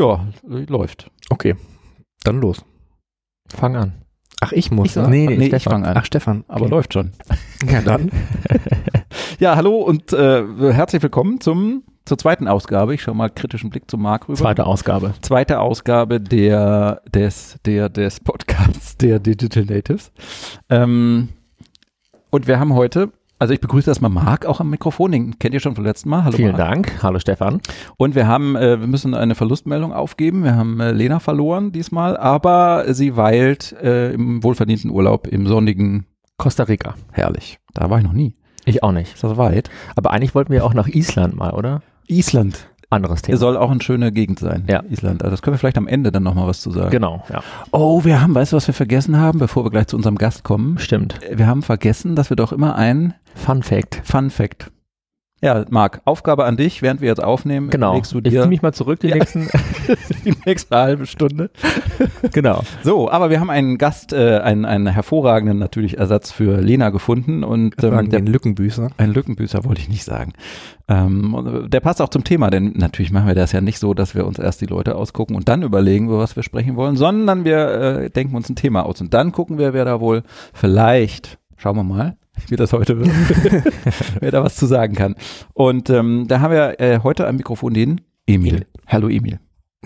Ja, läuft. Okay, dann los. Fang an. Ach, ich muss. Ich sag- ne? Nee, nee, nee, ich fange an. Ach, Stefan. Aber okay. läuft schon. Ja, dann. Ja, hallo und äh, herzlich willkommen zum, zur zweiten Ausgabe. Ich schaue mal kritischen Blick zum Marc rüber. Zweite Ausgabe. Zweite Ausgabe der, des, der, des Podcasts der Digital Natives. Ähm, und wir haben heute, also ich begrüße erstmal Marc auch am Mikrofon, den kennt ihr schon vom letzten Mal. Hallo Vielen Marc. Dank. Hallo Stefan. Und wir haben, äh, wir müssen eine Verlustmeldung aufgeben. Wir haben äh, Lena verloren diesmal, aber sie weilt äh, im wohlverdienten Urlaub im sonnigen, Costa Rica. herrlich. Da war ich noch nie. Ich auch nicht. Ist das weit? Aber eigentlich wollten wir auch nach Island mal, oder? Island. Anderes Thema. Soll auch eine schöne Gegend sein. Ja. Island. Also das können wir vielleicht am Ende dann nochmal was zu sagen. Genau, ja. Oh, wir haben, weißt du, was wir vergessen haben, bevor wir gleich zu unserem Gast kommen? Stimmt. Wir haben vergessen, dass wir doch immer ein Fun Fact. Fun Fact. Ja, Marc, Aufgabe an dich, während wir jetzt aufnehmen, Genau. legst du ich dir ziehe mich mal zurück die Ja. nächsten. die nächste halbe Stunde. genau. So, aber wir haben einen Gast, äh, einen, einen hervorragenden natürlich Ersatz für Lena gefunden und ähm, der, den Lückenbüßer. ein Lückenbüßer wollte ich nicht sagen. Ähm, äh, der passt auch zum Thema, denn natürlich machen wir das ja nicht so, dass wir uns erst die Leute ausgucken und dann überlegen, über was wir sprechen wollen, sondern wir äh, denken uns ein Thema aus und dann gucken wir, wer da wohl vielleicht, schauen wir mal, wie das heute wird, wer da was zu sagen kann. Und ähm, da haben wir äh, heute am Mikrofon den Emil. Hallo Emil.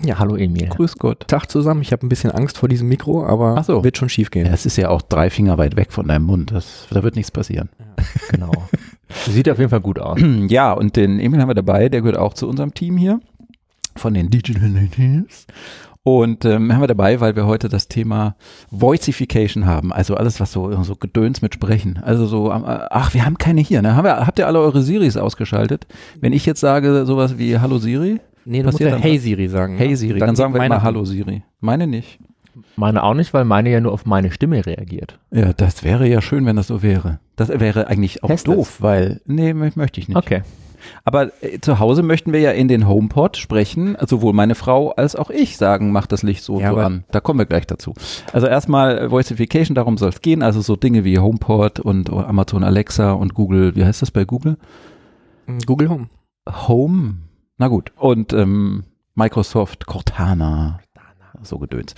Ja, hallo Emil. Grüß Gott. Tag zusammen. Ich habe ein bisschen Angst vor diesem Mikro, aber so. wird schon schief gehen. Ja, es ist ja auch drei Finger weit weg von deinem Mund. Das, da wird nichts passieren. Genau. Sieht auf jeden Fall gut aus. Ja, und den Emil haben wir dabei, der gehört auch zu unserem Team hier von den Digital Natives. Und ähm, haben wir dabei, weil wir heute das Thema Voicification haben, also alles, was so, so Gedöns mit Sprechen. Also so, ähm, ach, wir haben keine hier, ne? Haben wir, habt ihr alle eure Siris ausgeschaltet? Wenn ich jetzt sage sowas wie Hallo Siri, Nee, du musst ja dann- Hey Siri sagen. Hey ne? Siri, dann, sagen wir immer. Hallo Siri. Meine nicht. Meine auch nicht, weil meine ja nur auf meine Stimme reagiert. Ja, das wäre ja schön, wenn das so wäre. Das wäre eigentlich auch Test es. doof, weil, nee, mö- möchte ich nicht. Okay. Aber äh, zu Hause möchten wir ja in den HomePod sprechen, sowohl meine Frau als auch ich sagen, mach das Licht so, Ja, so an. Da kommen wir gleich dazu. Also erstmal äh, Voicification, darum soll es gehen. Also so Dinge wie HomePod und oh, Amazon Alexa und Google, wie heißt das bei Google? Google Home. Home. Na gut. Und ähm, Microsoft Cortana. So gedöns.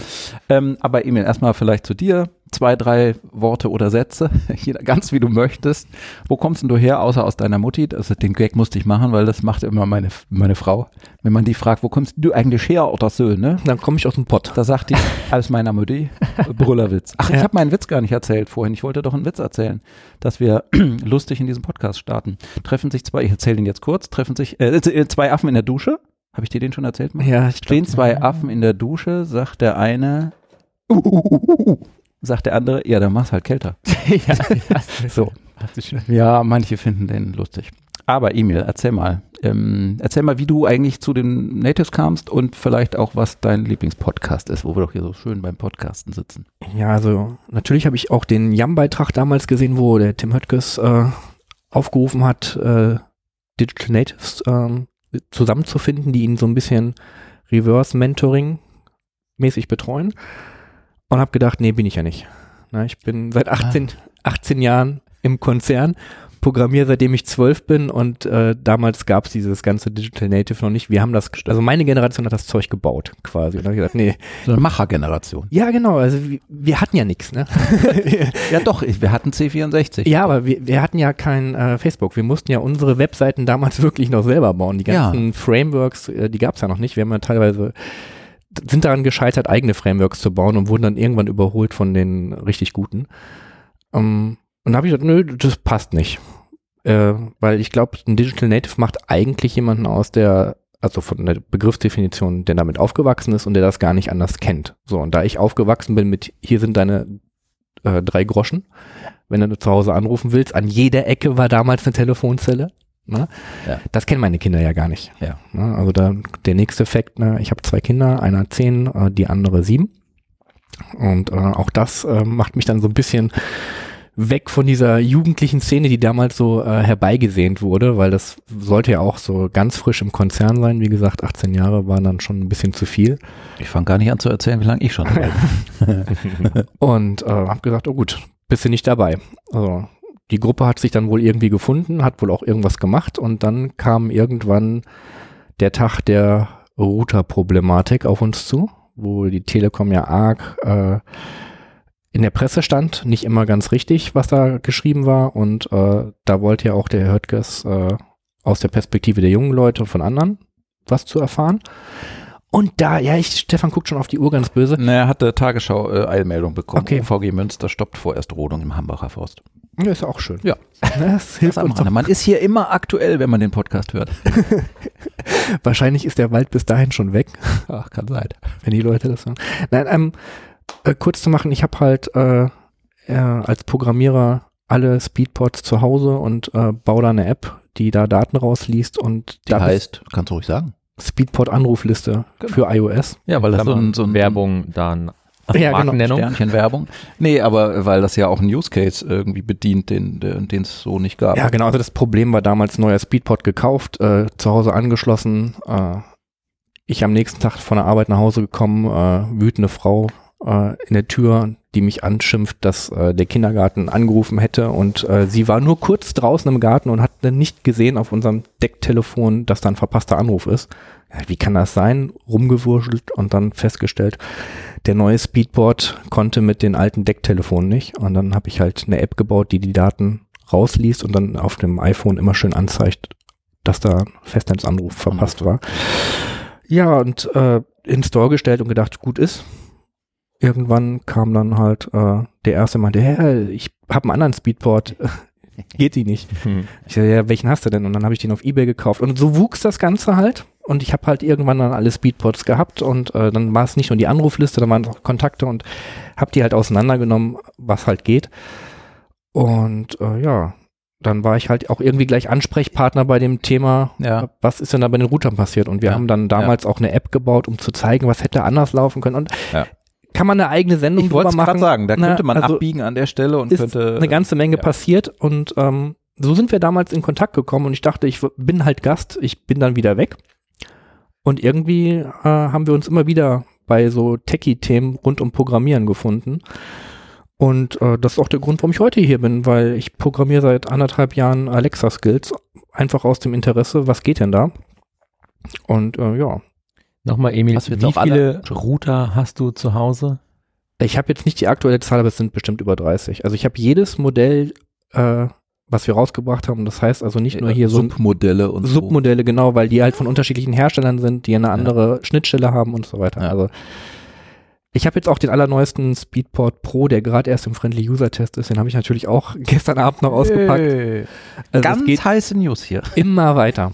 Ähm, aber Emil, erstmal vielleicht zu dir. Zwei, drei Worte oder Sätze, ganz wie du möchtest. Wo kommst denn du her, außer aus deiner Mutti? Also den Gag musste ich machen, weil das macht immer meine, meine Frau. Wenn man die fragt, wo kommst du eigentlich her oder so, ne? Dann komme ich aus dem Pott. Da sagt die, als meiner Mutti, Brüllerwitz. Ach, ich Ja. habe meinen Witz gar nicht erzählt vorhin. Ich wollte doch einen Witz erzählen, dass wir lustig in diesem Podcast starten. Treffen sich zwei, ich erzähle den jetzt kurz, treffen sich äh, äh, zwei Affen in der Dusche. Habe ich dir den schon erzählt? Mann? Ja, ich Stehen zwei Affen in der Dusche, sagt der eine, uh, uh, uh, uh, uh, sagt der andere, ja, dann mach's halt kälter. ja, So. Ja, manche finden den lustig. Aber Emil, erzähl mal. Ähm, erzähl mal, wie du eigentlich zu den Natives kamst und vielleicht auch, was dein Lieblingspodcast ist, wo wir doch hier so schön beim Podcasten sitzen. Ja, also natürlich habe ich auch den Yam-Beitrag damals gesehen, wo der Tim Höttges äh, aufgerufen hat, äh, Digital Natives ähm, zusammenzufinden, die ihn so ein bisschen Reverse-Mentoring-mäßig betreuen. Und habe gedacht, nee, bin ich ja nicht. Na, ich bin seit 18, 18 Jahren im Konzern, programmiere seitdem ich 12 bin und äh, damals gab es dieses ganze Digital Native noch nicht. Wir haben das, also meine Generation hat das Zeug gebaut quasi. Und da habe ich gesagt, nee, So eine Machergeneration. ja, genau. Also wir, wir hatten ja nichts, ne? Ja, doch, wir hatten C64. ja, aber wir, wir hatten ja kein äh, Facebook. Wir mussten ja unsere Webseiten damals wirklich noch selber bauen. Die Ja. ganzen Frameworks, äh, die gab es ja noch nicht. Wir haben ja teilweise sind daran gescheitert, eigene Frameworks zu bauen und wurden dann irgendwann überholt von den richtig guten. Ähm, und da habe ich gesagt, nö, das passt nicht. Äh, weil ich glaube, ein Digital Native macht eigentlich jemanden aus, der, also von der Begriffsdefinition, der damit aufgewachsen ist und der das gar nicht anders kennt. So, und da ich aufgewachsen bin mit, hier sind deine äh, drei Groschen, wenn du zu Hause anrufen willst, an jeder Ecke war damals eine Telefonzelle. Ne? Ja. Das kennen meine Kinder ja gar nicht. Ja. Ne? Also da, der nächste Effekt, ne? ich habe zwei Kinder, einer zehn, äh, die andere sieben. Und äh, auch das äh, macht mich dann so ein bisschen weg von dieser jugendlichen Szene, die damals so äh, herbeigesehnt wurde, weil das sollte ja auch so ganz frisch im Konzern sein. Wie gesagt, 18 Jahre waren dann schon ein bisschen zu viel. Ich fange gar nicht an zu erzählen, wie lange ich schon bin. Und äh, habe gesagt, oh gut, bist du nicht dabei. Also die Gruppe hat sich dann wohl irgendwie gefunden, hat wohl auch irgendwas gemacht und dann kam irgendwann der Tag der Router-Problematik auf uns zu, wo die Telekom ja arg äh, in der Presse stand, nicht immer ganz richtig, was da geschrieben war. Und äh, da wollte ja auch der Herr Höttges äh, aus der Perspektive der jungen Leute und von anderen was zu erfahren. Und da, ja, ich, Stefan guckt schon auf die Uhr ganz böse. Ne, er hatte Tagesschau äh, Eilmeldung bekommen. Okay. UVG Münster stoppt vorerst Rodung im Hambacher Forst. Ja, ist auch schön. Ja. Das hilft Das am uns Rande. Man ist hier immer aktuell, wenn man den Podcast hört. Wahrscheinlich ist der Wald bis dahin schon weg, Ach, kann sein. wenn die Leute das hören. Nein, ähm, äh, kurz zu machen, ich habe halt äh, äh, als Programmierer alle Speedpods zu Hause und äh, baue da eine App, die da Daten rausliest und Die da heißt, kannst du ruhig sagen. Speedpod Anrufliste Genau. für iOS. Ja, weil das so ein, so ein Werbung, dann Ja, genau. Markennennung. Sternchen Werbung. Nee, aber weil das ja auch einen Use Case irgendwie bedient, den den es so nicht gab. Ja, genau. Also das Problem war damals neuer Speedpod gekauft, äh, zu Hause angeschlossen. Äh, ich am nächsten Tag von der Arbeit nach Hause gekommen, äh, wütende Frau äh, in der Tür, die mich anschimpft, dass äh, der Kindergarten angerufen hätte und äh, sie war nur kurz draußen im Garten und hat dann nicht gesehen auf unserem Decktelefon, dass da ein verpasster Anruf ist. Ja, wie kann das sein? Rumgewurschtelt und dann festgestellt, der neue Speedboard konnte mit den alten Decktelefonen nicht. Und dann habe ich halt eine App gebaut, die die Daten rausliest und dann auf dem iPhone immer schön anzeigt, dass da Festnetzanruf verpasst war. Ja, und äh, in Store gestellt und gedacht, gut ist. Irgendwann kam dann halt äh, der erste meinte, hä, ich habe einen anderen Speedport. Geht die nicht? Hm. Ich sag, ja, welchen hast du denn? Und dann habe ich den auf Ebay gekauft. Und so wuchs das Ganze halt. Und ich habe halt irgendwann dann alle Speedpods gehabt und äh, dann war es nicht nur die Anrufliste, dann waren es auch Kontakte und habe die halt auseinandergenommen, was halt geht. Und äh, ja, dann war ich halt auch irgendwie gleich Ansprechpartner bei dem Thema, Ja. was ist denn da bei den Routern passiert? Und wir Ja, haben dann damals auch eine App gebaut, um zu zeigen, was hätte anders laufen können. Und Ja. Kann man eine eigene Sendung Ich wollte drüber machen? sagen, da Na, könnte man also abbiegen an der Stelle und ist könnte eine ganze Menge ja. passiert und ähm, so sind wir damals in Kontakt gekommen und ich dachte, ich bin halt Gast, ich bin dann wieder weg. Und irgendwie äh, haben wir uns immer wieder bei so Techie-Themen rund um Programmieren gefunden. Und äh, das ist auch der Grund, warum ich heute hier bin, weil ich programmiere seit anderthalb Jahren Alexa-Skills, einfach aus dem Interesse, was geht denn da? Und äh, ja, Nochmal, Emil, wie viele Router hast du zu Hause? Ich habe jetzt nicht die aktuelle Zahl, aber es sind bestimmt über 30. Also ich habe jedes Modell, äh, was wir rausgebracht haben. Das heißt also nicht nur hier so ein Submodelle und so. Submodelle, genau, weil die halt von unterschiedlichen Herstellern sind, die eine andere Schnittstelle haben und so weiter. Ja. Also ich habe jetzt auch den allerneuesten Speedport Pro, der gerade erst im Friendly User Test ist. Den habe ich natürlich auch gestern Abend noch ausgepackt. Also Ganz es geht heiße News hier. immer weiter.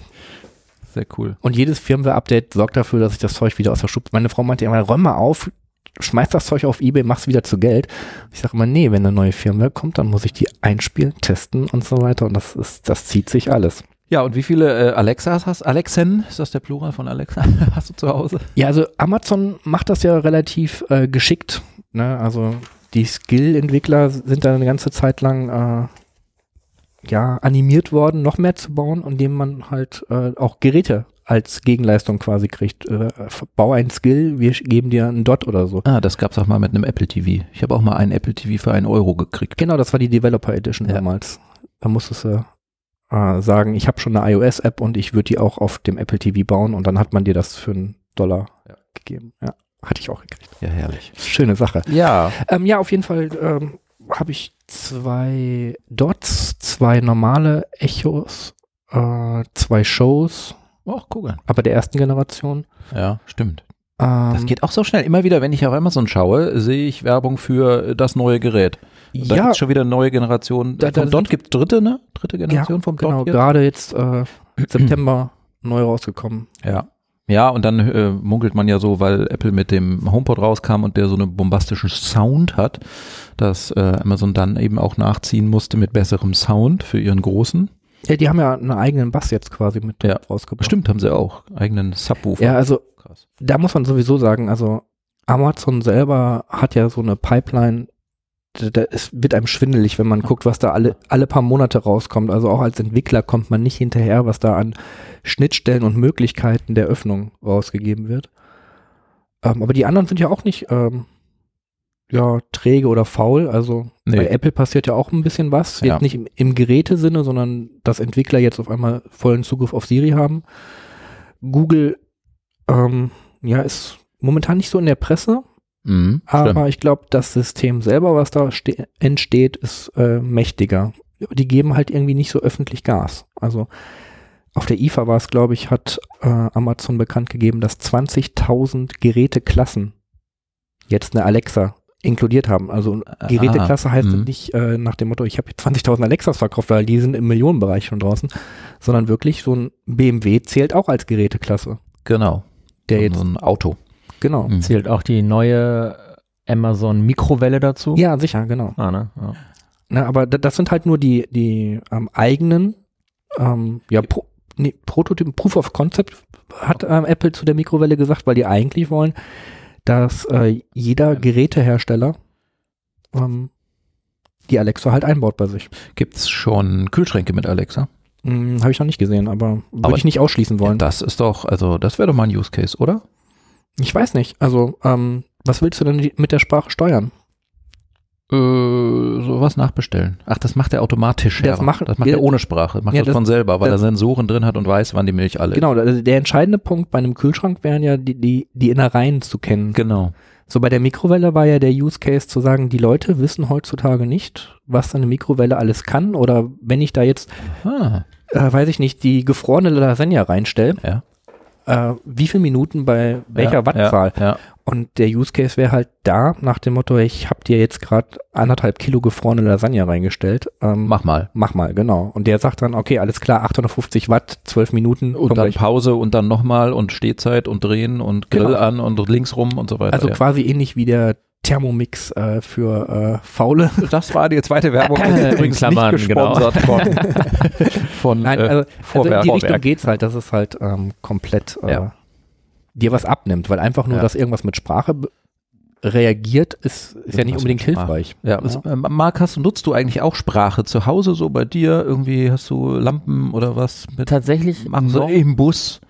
Sehr cool. Und jedes Firmware-Update sorgt dafür, dass ich das Zeug wieder aus der Schub. Meine Frau meinte immer, räum mal auf, schmeiß das Zeug auf Ebay, mach's wieder zu Geld. Ich sage immer, nee, wenn eine neue Firmware kommt, dann muss ich die einspielen, testen und so weiter. Und das ist, das zieht sich alles. Ja, und wie viele äh, Alexas hast Alexen, ist das der Plural von Alexa, hast du zu Hause? Ja, also Amazon macht das ja relativ äh, geschickt. Ne? Also die Skill-Entwickler sind da eine ganze Zeit lang äh, ja animiert worden, noch mehr zu bauen, indem man halt äh, auch Geräte als Gegenleistung quasi kriegt. Äh, bau ein Skill, wir geben dir einen Dot oder so. Ah, das gab's auch mal mit einem Apple TV. Ich habe auch mal einen Apple TV für einen Euro gekriegt. Genau, das war die Developer Edition Ja. damals. Da musstest du äh, sagen, ich habe schon eine iOS-App und ich würde die auch auf dem Apple TV bauen und dann hat man dir das für einen Dollar Ja. gegeben. Ja, hatte ich auch gekriegt. Ja, herrlich. Schöne Sache. Ja. Ähm, ja, auf jeden Fall ähm, habe ich zwei Dots, zwei normale Echos, äh, zwei Shows, Ach, guck aber der ersten Generation. Ja, stimmt. Ähm, Das geht auch so schnell. Immer wieder, wenn ich auf Amazon schaue, sehe ich Werbung für äh, das neue Gerät. Da ja, gibt's schon wieder eine neue Generation. Da- da vom Dot gibt dritte, ne? Dritte Generation vom genau, Dot hier. gerade jetzt äh, September neu rausgekommen. Ja. Ja, und dann äh, munkelt man ja so, weil Apple mit dem HomePod rauskam und der so einen bombastischen Sound hat, dass äh, Amazon dann eben auch nachziehen musste mit besserem Sound für ihren großen. Ja, die haben ja einen eigenen Bass jetzt quasi mit Ja. rausgebracht. Stimmt, haben sie auch. Eigenen Subwoofer. Ja, also Krass. da muss man sowieso sagen, also Amazon selber hat ja so eine Pipeline, da, ist, wird einem schwindelig, wenn man guckt, was da alle, alle paar Monate rauskommt. Also auch als Entwickler kommt man nicht hinterher, was da an Schnittstellen und Möglichkeiten der Öffnung rausgegeben wird. Ähm, aber die anderen sind ja auch nicht ähm, ja, träge oder faul. Also Nee. bei Apple passiert ja auch ein bisschen was. Ja. Jetzt nicht im, im Gerätesinne, sondern dass Entwickler jetzt auf einmal vollen Zugriff auf Siri haben. Google Ähm, ja, ist momentan nicht so in der Presse, Mhm, aber ich glaube, das System selber, was da ste- entsteht, ist äh, mächtiger. Die geben halt irgendwie nicht so öffentlich Gas. Also auf der IFA war es, glaube ich, hat äh, Amazon bekannt gegeben, dass 20.000 Geräteklassen jetzt eine Alexa inkludiert haben. Also Geräteklasse heißt mhm. nicht äh, nach dem Motto, ich habe 20.000 Alexas verkauft, weil die sind im Millionenbereich schon draußen, sondern wirklich so ein BMW zählt auch als Geräteklasse. Genau. Der so, jetzt, so ein Auto. Genau. Mhm. Zählt auch die neue Amazon Mikrowelle dazu? Ja, sicher, genau. Ah, ne? Ja. Na, aber da- das sind halt nur die, die ähm, eigenen, ähm, ja, Pro, nee, Prototypen, Proof of Concept hat ähm, Apple zu der Mikrowelle gesagt, weil die eigentlich wollen, dass äh, jeder Gerätehersteller ähm, die Alexa halt einbaut bei sich. Gibt's schon Kühlschränke mit Alexa? Hm, Habe ich noch nicht gesehen, aber würde ich nicht ausschließen wollen. Das ist doch, also das wäre doch mal ein Use Case, oder? Ich weiß nicht. Also, ähm, was willst du denn mit der Sprache steuern? Äh, sowas nachbestellen. Ach, das macht er automatisch. Das macht- das macht er ohne Sprache. Macht ja, das, das- von selber, weil das- er Sensoren drin hat und weiß, wann die Milch alle Genau, also der entscheidende Punkt bei einem Kühlschrank wären ja die, die, die Innereien zu kennen. ist. Genau. So bei der Mikrowelle war ja der Use Case zu sagen, die Leute wissen heutzutage nicht, was eine Mikrowelle alles kann oder wenn ich da jetzt, Ah, äh, weiß ich nicht, die gefrorene Lasagne reinstelle, ja. Äh, wie viele Minuten bei welcher ja, Wattzahl? Ja, ja. Und der Use Case wäre halt da nach dem Motto, ich habe dir jetzt gerade anderthalb Kilo gefrorene Lasagne reingestellt. Ähm, Mach mal. Mach mal, genau. Und der sagt dann, okay, alles klar, 850 Watt, 12 Minuten. Und dann gleich. Pause und dann nochmal und Stehzeit und drehen und Grill Genau. an und links rum und so weiter. also quasi ähnlich wie der Thermomix äh, für äh, Faule. Das war die zweite Werbung. In übrigens Klammern, nicht genau. gesponsert von, von Nein, äh, also, also in Vorwerk. die Richtung Vorwerk. geht's halt, dass es halt ähm, komplett äh, Ja. dir was abnimmt, weil einfach nur, Ja. dass irgendwas mit Sprache reagiert, ist, ist ja nicht unbedingt hilfreich. Ja, was, äh, Marc, hast, du- nutzt du eigentlich auch Sprache zu Hause so bei dir? Irgendwie hast du Lampen oder was mit Tatsächlich, machen so im Bus?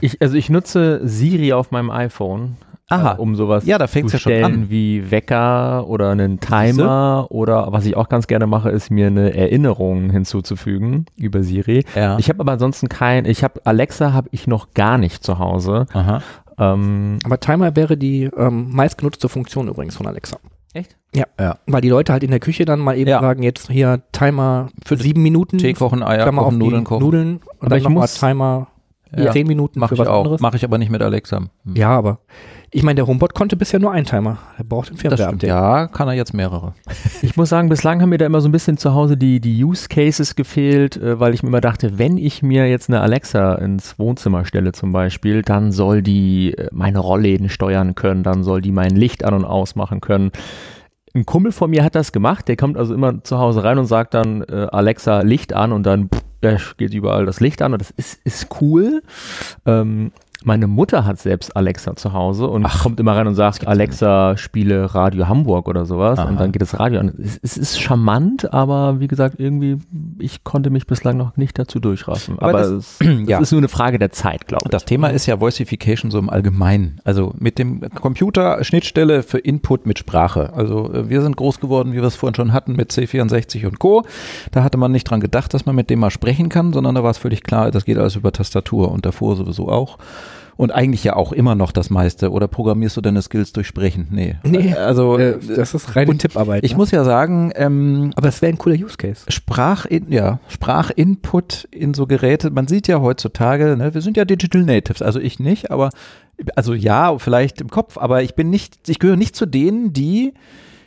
ich, also ich nutze Siri auf meinem iPhone. Aha. äh, um sowas Ja, da fängt's zu ja schon stellen an. wie Wecker oder einen Timer oder was ich auch ganz gerne mache, ist mir eine Erinnerung hinzuzufügen über Siri. Ja. Ich habe aber ansonsten kein, ich habe Alexa habe ich noch gar nicht zu Hause. Aha. Ähm, Aber Timer wäre die ähm, meistgenutzte Funktion übrigens von Alexa. Echt? Ja. Ja. Weil die Leute halt in der Küche dann mal eben Ja. sagen, jetzt hier Timer für sieben Minuten. Tee kochen, Eier Klammer kochen, Nudeln kochen. Nudeln und Aber dann nochmal muss- Timer Ja. zehn Minuten Mach für ich was auch. anderes. Mache ich aber nicht mit Alexa. Hm. Ja, aber ich meine, der HomePod konnte bisher nur einen Timer. Er braucht ein. Firmware-Update. Ja, kann er jetzt mehrere. Ich muss sagen, bislang haben mir da immer so ein bisschen zu Hause die, die Use Cases gefehlt, äh, weil ich mir immer dachte, wenn ich mir jetzt eine Alexa ins Wohnzimmer stelle zum Beispiel, dann soll die äh, meine Rollläden steuern können, dann soll die mein Licht an und ausmachen können. Ein Kumpel von mir hat das gemacht, der kommt also immer zu Hause rein und sagt dann äh, Alexa Licht an und dann pff, äh, geht überall das Licht an und das ist, ist cool. Ähm, meine Mutter hat selbst Alexa zu Hause und kommt immer rein und sagt, Alexa, spiele Radio Hamburg oder sowas. Aha. Und dann geht das Radio an. Es, es ist charmant, aber wie gesagt, irgendwie, ich konnte mich bislang noch nicht dazu durchraffen. Aber Aber, das- es, es ja. ist nur eine Frage der Zeit, glaube ich. Das Thema ist ja Voicification so im Allgemeinen. Also mit dem Computer Schnittstelle für Input mit Sprache. Also äh, wir sind groß geworden, wie wir es vorhin schon hatten, mit C64 und Co. Da hatte man nicht dran gedacht, dass man mit dem mal sprechen kann, sondern da war es völlig klar, das geht alles über Tastatur und davor sowieso auch. Und eigentlich ja auch immer noch das meiste. Oder programmierst du deine Skills durch Sprechen? Nee. Nee, Also Äh, das ist reine Tipparbeit. ich ne? muss ja sagen, ähm, aber es wäre ein cooler Use Case. Sprachin, ja, Sprachinput in so Geräte. Man sieht ja heutzutage, ne, wir sind ja Digital Natives, also ich nicht, aber also ja, vielleicht im Kopf, aber ich bin nicht, ich gehöre nicht zu denen, die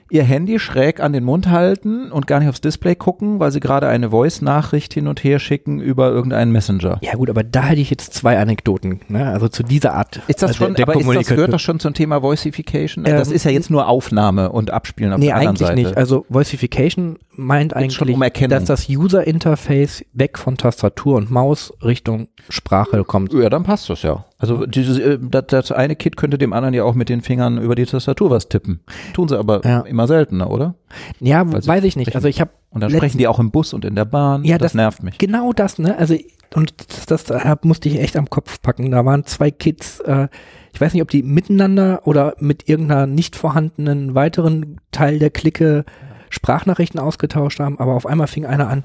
ihr Handy schräg an den Mund halten und gar nicht aufs Display gucken, weil sie gerade eine Voice-Nachricht hin und her schicken über irgendeinen Messenger. Ja gut, aber da hätte ich jetzt zwei Anekdoten. Ne? Also zu dieser Art. Ist das äh, schon, der aber ist das, gehört das schon zum Thema Voicification? Ähm, das ist ja jetzt nur Aufnahme und Abspielen auf Nee, der anderen eigentlich Seite. nicht. Also Voicification meint Geht's eigentlich, um dass das User Interface weg von Tastatur und Maus Richtung Sprache kommt. Ja, dann passt das ja. Also dieses, äh, das, das eine Kid könnte dem anderen ja auch mit den Fingern über die Tastatur was tippen. Tun sie aber Ja. immer seltener, oder? Ja, weiß ich nicht. Also ich habe Und dann sprechen die auch im Bus und in der Bahn. Ja, das, das- nervt mich. genau das, ne? Also und das, das da musste ich echt am Kopf packen. Da waren zwei Kids, äh, ich weiß nicht, ob die miteinander oder mit irgendeiner nicht vorhandenen weiteren Teil der Clique Sprachnachrichten ausgetauscht haben, aber auf einmal fing einer an,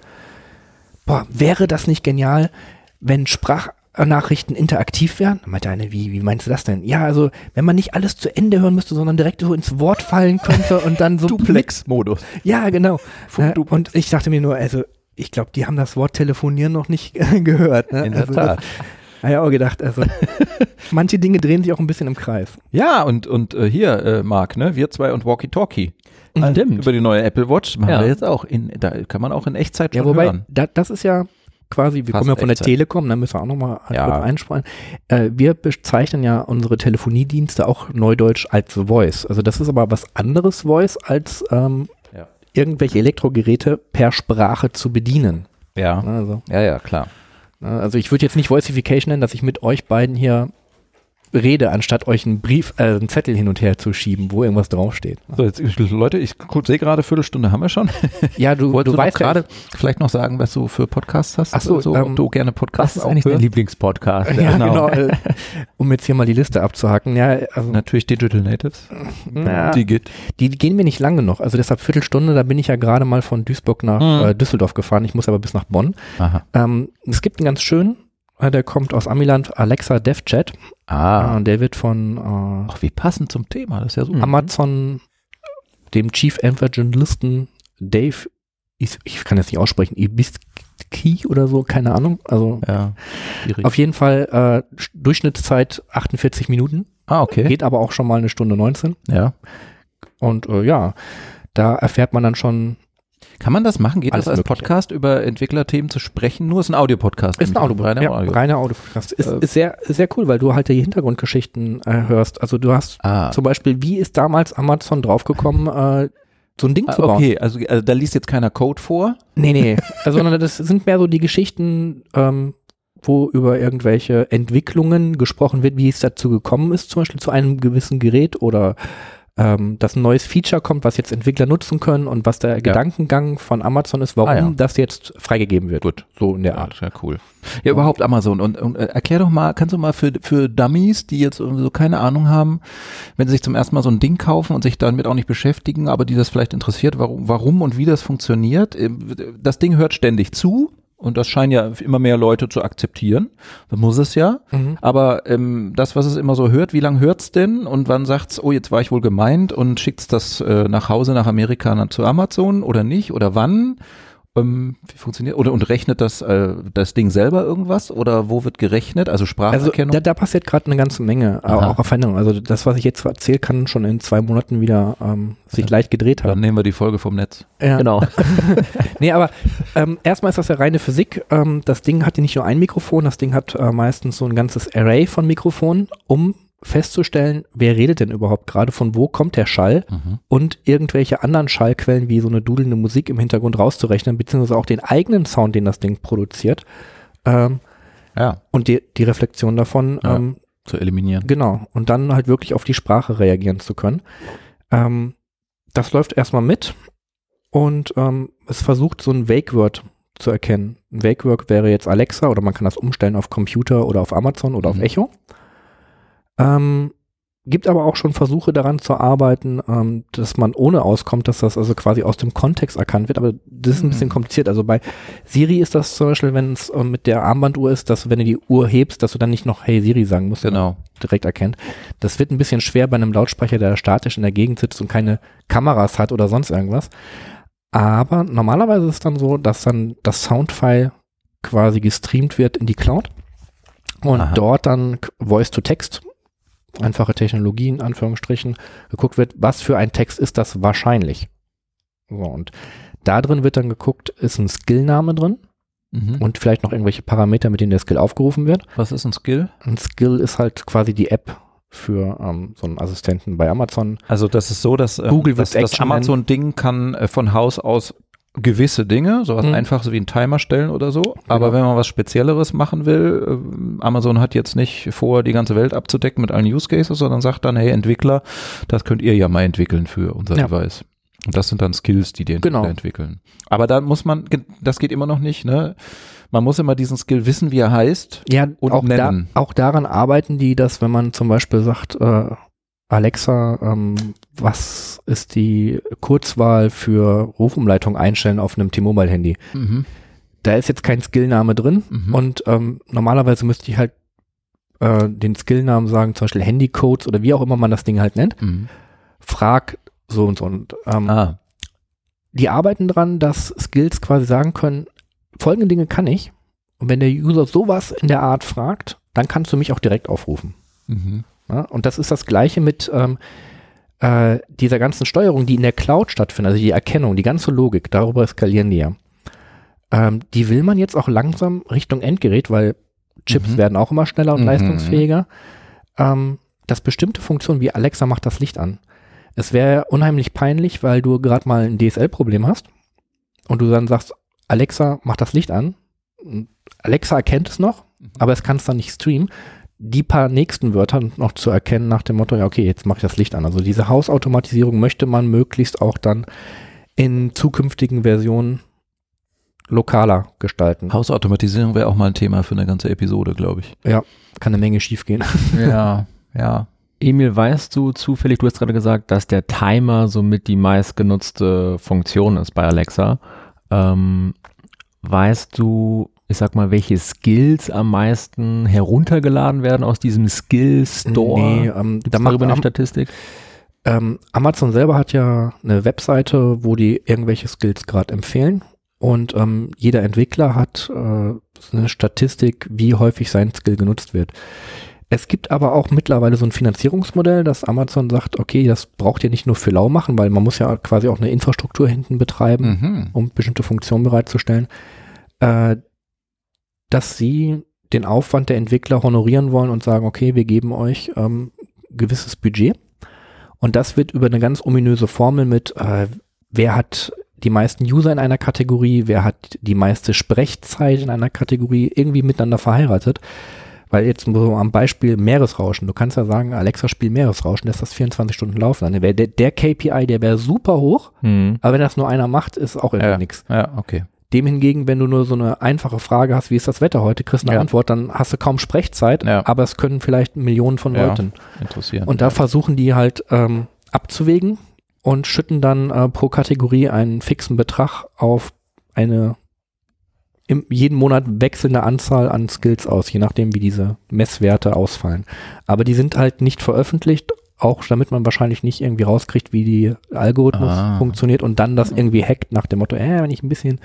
boah, wäre das nicht genial, wenn Sprach Sprachnachrichten interaktiv werden. Da meinte eine, wie, wie meinst du das denn? Ja, also wenn man nicht alles zu Ende hören müsste, sondern direkt so ins Wort fallen könnte und dann so Duplex-Modus. Ja, genau. Äh, und ich dachte mir nur, also ich glaube, die haben das Wort telefonieren noch nicht gehört. Ne? In der also, Tat. Habe ich auch gedacht, also manche Dinge drehen sich auch ein bisschen im Kreis. Ja, und, und äh, hier, äh, Marc, ne, wir zwei und Walkie-Talkie. Also Stimmt. Über die neue Apple Watch machen Ja. wir jetzt auch. In, da kann man auch in Echtzeit Ja, schon wobei, hören. da, das ist ja quasi, wir Fast kommen ja von der Echtzeit. Telekom, da müssen wir auch nochmal Ja. einsparen. Äh, wir bezeichnen ja unsere Telefoniedienste auch neudeutsch als Voice. Also das ist aber was anderes Voice, als ähm, Ja. irgendwelche Elektrogeräte per Sprache zu bedienen. Ja, Also, ja, ja, klar. äh, also ich würde jetzt nicht Voicification nennen, dass ich mit euch beiden hier rede, anstatt euch einen Brief, äh, einen Zettel hin und her zu schieben, wo irgendwas draufsteht. So, jetzt, Leute, ich sehe gerade, Viertelstunde haben wir schon. Ja, du, Wolltest du weißt noch ja, gerade vielleicht noch sagen, was du für Podcasts hast? Ach so, so ähm, du gerne Das Podcasts ist auch eigentlich dein? Lieblingspodcast. ja, genau. äh, um jetzt hier mal die Liste abzuhacken. Ja, also, Natürlich Digital Natives. na, Digit. Die, die gehen mir nicht lang genug. Also deshalb Viertelstunde, da bin ich ja gerade mal von Duisburg nach Mhm. äh, Düsseldorf gefahren. Ich muss aber bis nach Bonn. Aha. Ähm, es gibt einen ganz schönen, der kommt aus Amiland, Alexa DevChat. Ah. Äh, der wird von Ach, wie passend zum Thema. Das ist ja äh, super. Amazon, dem Chief Evangelisten Dave, ich, ich kann jetzt nicht aussprechen, Ibiski oder so, keine Ahnung. Also Ja. Auf jeden Fall äh, Sch- Durchschnittszeit 48 Minuten, ah, okay. geht aber auch schon mal eine Stunde 19. Ja. Und äh, ja, da erfährt man dann schon Kann man das machen? Geht Alles das als Mögliche. Podcast über Entwicklerthemen zu sprechen? Nur ist ein Audiopodcast. Ist ein. Audio, Reiner ja, Audio. reiner Audio-Podcast. Ist, Äh, ist sehr, sehr cool, weil du halt die Hintergrundgeschichten äh, hörst. Also du hast Ah. zum Beispiel, wie ist damals Amazon draufgekommen, äh, so ein Ding Ah, zu bauen? okay, also, also da liest jetzt keiner Code vor. Nee, nee. also, sondern das sind mehr so die Geschichten, ähm, wo über irgendwelche Entwicklungen gesprochen wird, wie es dazu gekommen ist, zum Beispiel zu einem gewissen Gerät oder ähm, dass ein neues Feature kommt, was jetzt Entwickler nutzen können und was der Gedankengang von Amazon ist, warum Ah, ja. das jetzt freigegeben wird. Gut. So in der Art. Ja, cool. Ja, überhaupt Amazon. Und, und äh, erklär doch mal, kannst du mal für, für Dummies, die jetzt so keine Ahnung haben, wenn sie sich zum ersten Mal so ein Ding kaufen und sich damit auch nicht beschäftigen, aber die das vielleicht interessiert, warum, warum und wie das funktioniert. Ähm, Das Ding hört ständig zu. Und das scheinen ja immer mehr Leute zu akzeptieren. Das muss es ja. Mhm. Aber ähm, das, was es immer so hört, wie lange hört's denn? Und wann sagt's, oh, jetzt war ich wohl gemeint und schickt's das äh, nach Hause nach Amerika zu Amazon oder nicht? Oder wann? Ähm, wie funktioniert? Oder und rechnet das äh, das Ding selber irgendwas? Oder wo wird gerechnet? Also Also Spracherkennung? da, da passiert gerade eine ganze Menge, äh, Aha. auch auf Veränderungen. Also das, was ich jetzt erzähle, kann schon in zwei Monaten wieder ähm, sich Ja. leicht gedreht Dann haben. nehmen wir die Folge vom Netz. Ja. Genau. Nee, aber ähm, erstmal ist das ja reine Physik. Ähm, das Ding hat ja nicht nur ein Mikrofon, das Ding hat äh, meistens so ein ganzes Array von Mikrofonen, um festzustellen, wer redet denn überhaupt gerade, von wo kommt der Schall und irgendwelche anderen Schallquellen wie so eine dudelnde Musik im Hintergrund rauszurechnen, beziehungsweise auch den eigenen Sound, den das Ding produziert ähm, Ja, und die, die Reflexion davon. Ja. Ähm, zu eliminieren. Genau. Und dann halt wirklich auf die Sprache reagieren zu können. Ähm, das läuft erstmal mit und ähm, es versucht so ein Wake-Word zu erkennen. Ein Wake-Word wäre jetzt Alexa oder man kann das umstellen auf Computer oder auf Amazon oder auf Mhm. Echo. Ähm, gibt aber auch schon Versuche daran zu arbeiten, ähm, dass man ohne auskommt, dass das also quasi aus dem Kontext erkannt wird. Aber das ist ein bisschen Mhm. kompliziert. Also bei Siri ist das zum Beispiel, wenn es ähm, mit der Armbanduhr ist, dass wenn du die Uhr hebst, dass du dann nicht noch Hey Siri sagen musst, Genau. direkt erkennt. Das wird ein bisschen schwer bei einem Lautsprecher, der statisch in der Gegend sitzt und keine Kameras hat oder sonst irgendwas. Aber normalerweise ist es dann so, dass dann das Soundfile quasi gestreamt wird in die Cloud und Aha. dort dann Voice-to-Text, einfache Technologie in Anführungsstrichen, geguckt wird, was für ein Text ist das wahrscheinlich. So, und da drin wird dann geguckt, ist ein Skillname drin Mhm. und vielleicht noch irgendwelche Parameter, mit denen der Skill aufgerufen wird. was ist ein Skill? Ein Skill ist halt quasi die App für ähm, so einen Assistenten bei Amazon. Also das ist so, dass ähm, Google das, wird das Amazon-Ding kann äh, von Haus aus gewisse Dinge, sowas Mhm. einfaches wie ein Timer stellen oder so. Aber wenn man was Spezielleres machen will, ähm, Amazon hat jetzt nicht vor, die ganze Welt abzudecken mit allen Use Cases, sondern sagt dann, hey Entwickler, das könnt ihr ja mal entwickeln für unser Ja. Device. Und das sind dann Skills, die die Entwickler Genau. entwickeln. Aber da muss man, das geht immer noch nicht, ne? Man muss immer diesen Skill wissen, wie er heißt. Ja, Und auch, da, nennen. auch daran arbeiten die, dass wenn man zum Beispiel sagt, äh, Alexa, ähm, was ist die Kurzwahl für Rufumleitung einstellen auf einem T-Mobile-Handy? Mhm. da ist jetzt kein Skillname drin Mhm. und ähm, normalerweise müsste ich halt äh, den Skillnamen sagen, zum Beispiel Handycodes oder wie auch immer man das Ding halt nennt. Mhm. Frag so und so. Und ähm, Ah, die arbeiten dran, dass Skills quasi sagen können, folgende Dinge kann ich. Und wenn der User sowas in der Art fragt, dann kannst du mich auch direkt aufrufen. mhm. Ja? Und das ist das Gleiche mit ähm, äh, dieser ganzen Steuerung, die in der Cloud stattfindet, also die Erkennung, die ganze Logik, darüber skalieren die ja. Ähm, die will man jetzt auch langsam Richtung Endgerät, weil Chips Mhm. werden auch immer schneller und Mhm. leistungsfähiger, ähm, dass bestimmte Funktionen wie Alexa macht das Licht an. Es wäre unheimlich peinlich, weil du gerade mal ein DSL-Problem hast und du dann sagst, Alexa, mach das Licht an. Und Alexa erkennt es noch, aber es kann es dann nicht streamen. Die paar nächsten Wörter noch zu erkennen nach dem Motto, ja, okay, jetzt mache ich das Licht an. Also diese Hausautomatisierung möchte man möglichst auch dann in zukünftigen Versionen lokaler gestalten. Hausautomatisierung wäre auch mal ein Thema für eine ganze Episode, glaube ich. Kann eine Menge schiefgehen. Ja, ja. Emil, weißt du zufällig, du hast gerade gesagt, dass der Timer somit die meistgenutzte Funktion ist bei Alexa. Ähm, weißt du, ich sag mal, welche Skills am meisten heruntergeladen werden aus diesem Skill Store? Nee, ähm, da macht darüber eine Statistik? ähm, Amazon selber hat ja eine Webseite, wo die irgendwelche Skills gerade empfehlen. Und ähm, jeder Entwickler hat äh, eine Statistik, wie häufig sein Skill genutzt wird. Es gibt aber auch mittlerweile so ein Finanzierungsmodell, dass Amazon sagt, okay, das braucht ihr nicht nur für lau machen, weil man muss ja quasi auch eine Infrastruktur hinten betreiben, Mhm. um bestimmte Funktionen bereitzustellen, äh, dass sie den Aufwand der Entwickler honorieren wollen und sagen, okay, wir geben euch ähm, gewisses Budget. Und das wird über eine ganz ominöse Formel mit, äh, wer hat die meisten User in einer Kategorie, wer hat die meiste Sprechzeit in einer Kategorie irgendwie miteinander verheiratet. Weil jetzt so am Beispiel Meeresrauschen, du kannst ja sagen, Alexa spielt Meeresrauschen, lässt das 24 Stunden laufen. Dann wäre der, der KPI, der wäre super hoch, Hm. aber wenn das nur einer macht, ist auch irgendwie Ja. nichts. Ja, okay. Dem hingegen, wenn du nur so eine einfache Frage hast, wie ist das Wetter heute, kriegst eine Ja. Antwort, dann hast du kaum Sprechzeit, Ja. aber es können vielleicht Millionen von. Leuten. Interessiert. Und da versuchen die halt ähm, abzuwägen und schütten dann äh, pro Kategorie einen fixen Betrag auf eine im, jeden Monat wechselnde Anzahl an Skills aus, je nachdem, wie diese Messwerte ausfallen. Aber die sind halt nicht veröffentlicht, auch damit man wahrscheinlich nicht irgendwie rauskriegt, wie die Algorithmus Ah. funktioniert und dann das irgendwie hackt nach dem Motto, äh, wenn ich ein bisschen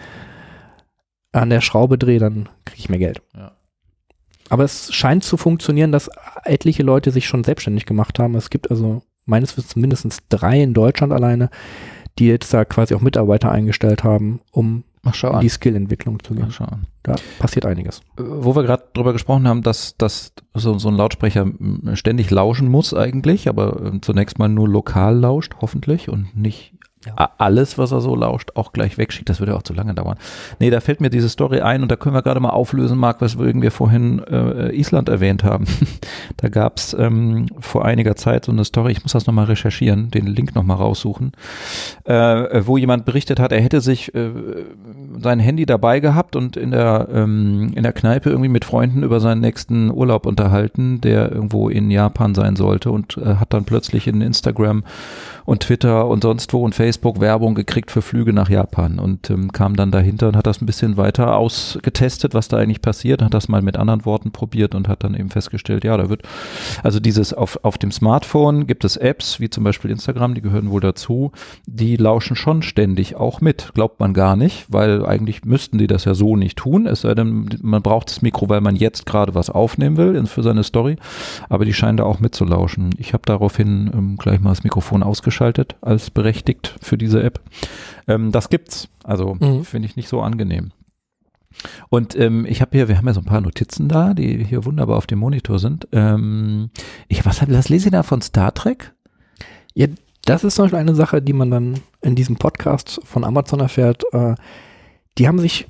an der Schraube drehe, dann kriege ich mehr Geld. Ja. Aber es scheint zu funktionieren, dass etliche Leute sich schon selbstständig gemacht haben. Es gibt also meines Wissens mindestens drei in Deutschland alleine, die jetzt da quasi auch Mitarbeiter eingestellt haben, um Schau in die Skillentwicklung zu gehen. schauen. Da passiert einiges. Äh, Wo wir gerade drüber gesprochen haben, dass, dass so, so ein Lautsprecher m, ständig lauschen muss eigentlich, aber äh, zunächst mal nur lokal lauscht, hoffentlich, und nicht Ja. alles, was er so lauscht, auch gleich wegschickt. Das würde auch zu lange dauern. Nee, da fällt mir diese Story ein und da können wir gerade mal auflösen, Marc, was wir vorhin äh, Island erwähnt haben. da gab es ähm, vor einiger Zeit so eine Story, ich muss das nochmal recherchieren, den Link nochmal raussuchen, äh, wo jemand berichtet hat, er hätte sich äh, sein Handy dabei gehabt und in der, ähm, in der Kneipe irgendwie mit Freunden über seinen nächsten Urlaub unterhalten, der irgendwo in Japan sein sollte und äh, hat dann plötzlich in Instagram und Twitter und sonst wo und Facebook Werbung gekriegt für Flüge nach Japan und ähm, kam dann dahinter und hat das ein bisschen weiter ausgetestet, was da eigentlich passiert, hat das mal mit anderen Worten probiert und hat dann eben festgestellt, ja, da wird, also dieses auf, auf dem Smartphone gibt es Apps, wie zum Beispiel Instagram, die gehören wohl dazu, die lauschen schon ständig auch mit, glaubt man gar nicht, weil eigentlich müssten die das ja so nicht tun, es sei denn, man braucht das Mikro, weil man jetzt gerade was aufnehmen will für seine Story, aber die scheinen da auch mitzulauschen. Ich habe daraufhin ähm, gleich mal das Mikrofon ausgeschaltet als berechtigt für diese App. Ähm, das gibt's, also Mhm. finde ich nicht so angenehm. Und ähm, ich habe hier, wir haben ja so ein paar Notizen da, die hier wunderbar auf dem Monitor sind. Ähm, ich, was, was lese ich da von Star Trek? Ja, das ist zum Beispiel eine Sache, die man dann in diesem Podcast von Amazon erfährt. Äh, die haben sich